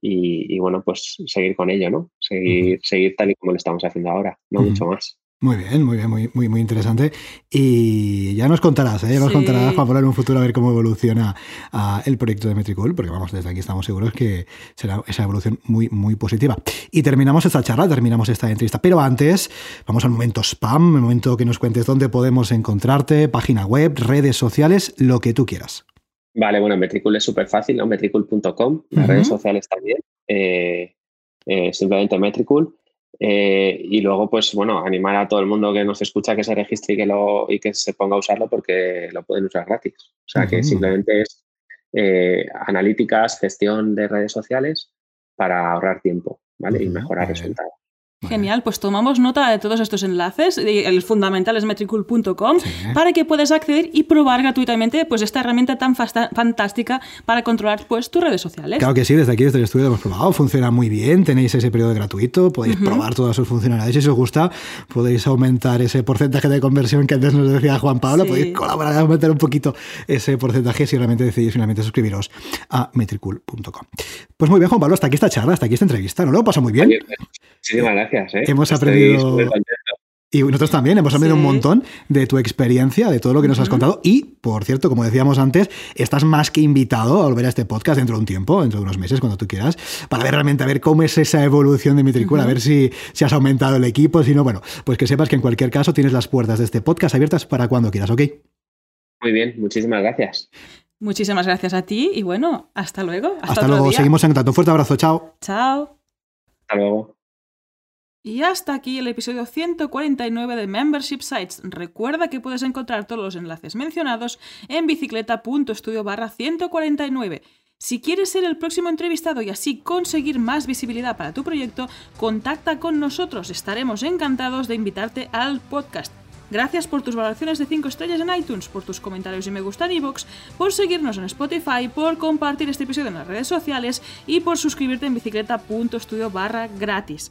y, bueno, pues seguir con ello, ¿no? Seguir, seguir tal y como lo estamos haciendo ahora, no mucho más. Muy bien, muy bien, muy, muy, muy interesante. Y ya nos contarás, ¿eh? ya nos contarás, Juan en un futuro a ver cómo evoluciona ah, el proyecto de Metricool, porque vamos, desde aquí estamos seguros que será esa evolución muy, muy positiva. Y terminamos esta charla, terminamos esta entrevista. Pero antes, vamos al momento spam, el momento que nos cuentes dónde podemos encontrarte, página web, redes sociales, lo que tú quieras. Vale, bueno, Metricool es súper fácil, ¿no? Metricool.com, las redes sociales también, eh, eh, simplemente Metricool. Eh, y luego, pues bueno, animar a todo el mundo que nos escucha que se registre y que, lo, y que se ponga a usarlo porque lo pueden usar gratis. O sea, que simplemente es analíticas, gestión de redes sociales para ahorrar tiempo ¿vale? y mejorar resultados. Genial, pues tomamos nota de todos estos enlaces, el fundamental es metricool.com, para que puedas acceder y probar gratuitamente pues, esta herramienta tan fantástica para controlar pues, tus redes sociales. Claro que sí, desde aquí, desde el estudio hemos probado, funciona muy bien, tenéis ese periodo gratuito, podéis probar todas sus funcionalidades, si os gusta, podéis aumentar ese porcentaje de conversión que antes nos decía Juan Pablo, podéis colaborar, aumentar un poquito ese porcentaje si realmente decidís finalmente suscribiros a metricool.com. Pues muy bien, Juan Pablo, hasta aquí esta charla, hasta aquí esta entrevista, ¿no? Lo pasa muy bien. Muchísimas gracias. ¿Eh? Hemos aprendido. Y nosotros también hemos aprendido un montón de tu experiencia, de todo lo que nos has contado. Y, por cierto, como decíamos antes, estás más que invitado a volver a este podcast dentro de un tiempo, dentro de unos meses, cuando tú quieras, para ver realmente a ver cómo es esa evolución de mi tricula, a ver si, si has aumentado el equipo, si no, bueno, pues que sepas que en cualquier caso tienes las puertas de este podcast abiertas para cuando quieras, ¿ok? Muy bien, muchísimas gracias. Muchísimas gracias a ti y bueno, hasta luego. Hasta, luego, seguimos en contacto. Un fuerte abrazo, chao. Chao. Hasta luego. Y hasta aquí el episodio 149 de Membership Sites. Recuerda que puedes encontrar todos los enlaces mencionados en bicicleta.studio barra 149. Si quieres ser el próximo entrevistado y así conseguir más visibilidad para tu proyecto, contacta con nosotros. Estaremos encantados de invitarte al podcast. Gracias por tus valoraciones de 5 estrellas en iTunes, por tus comentarios y me gusta en iVoox, por seguirnos en Spotify, por compartir este episodio en las redes sociales y por suscribirte en bicicleta.studio barra gratis.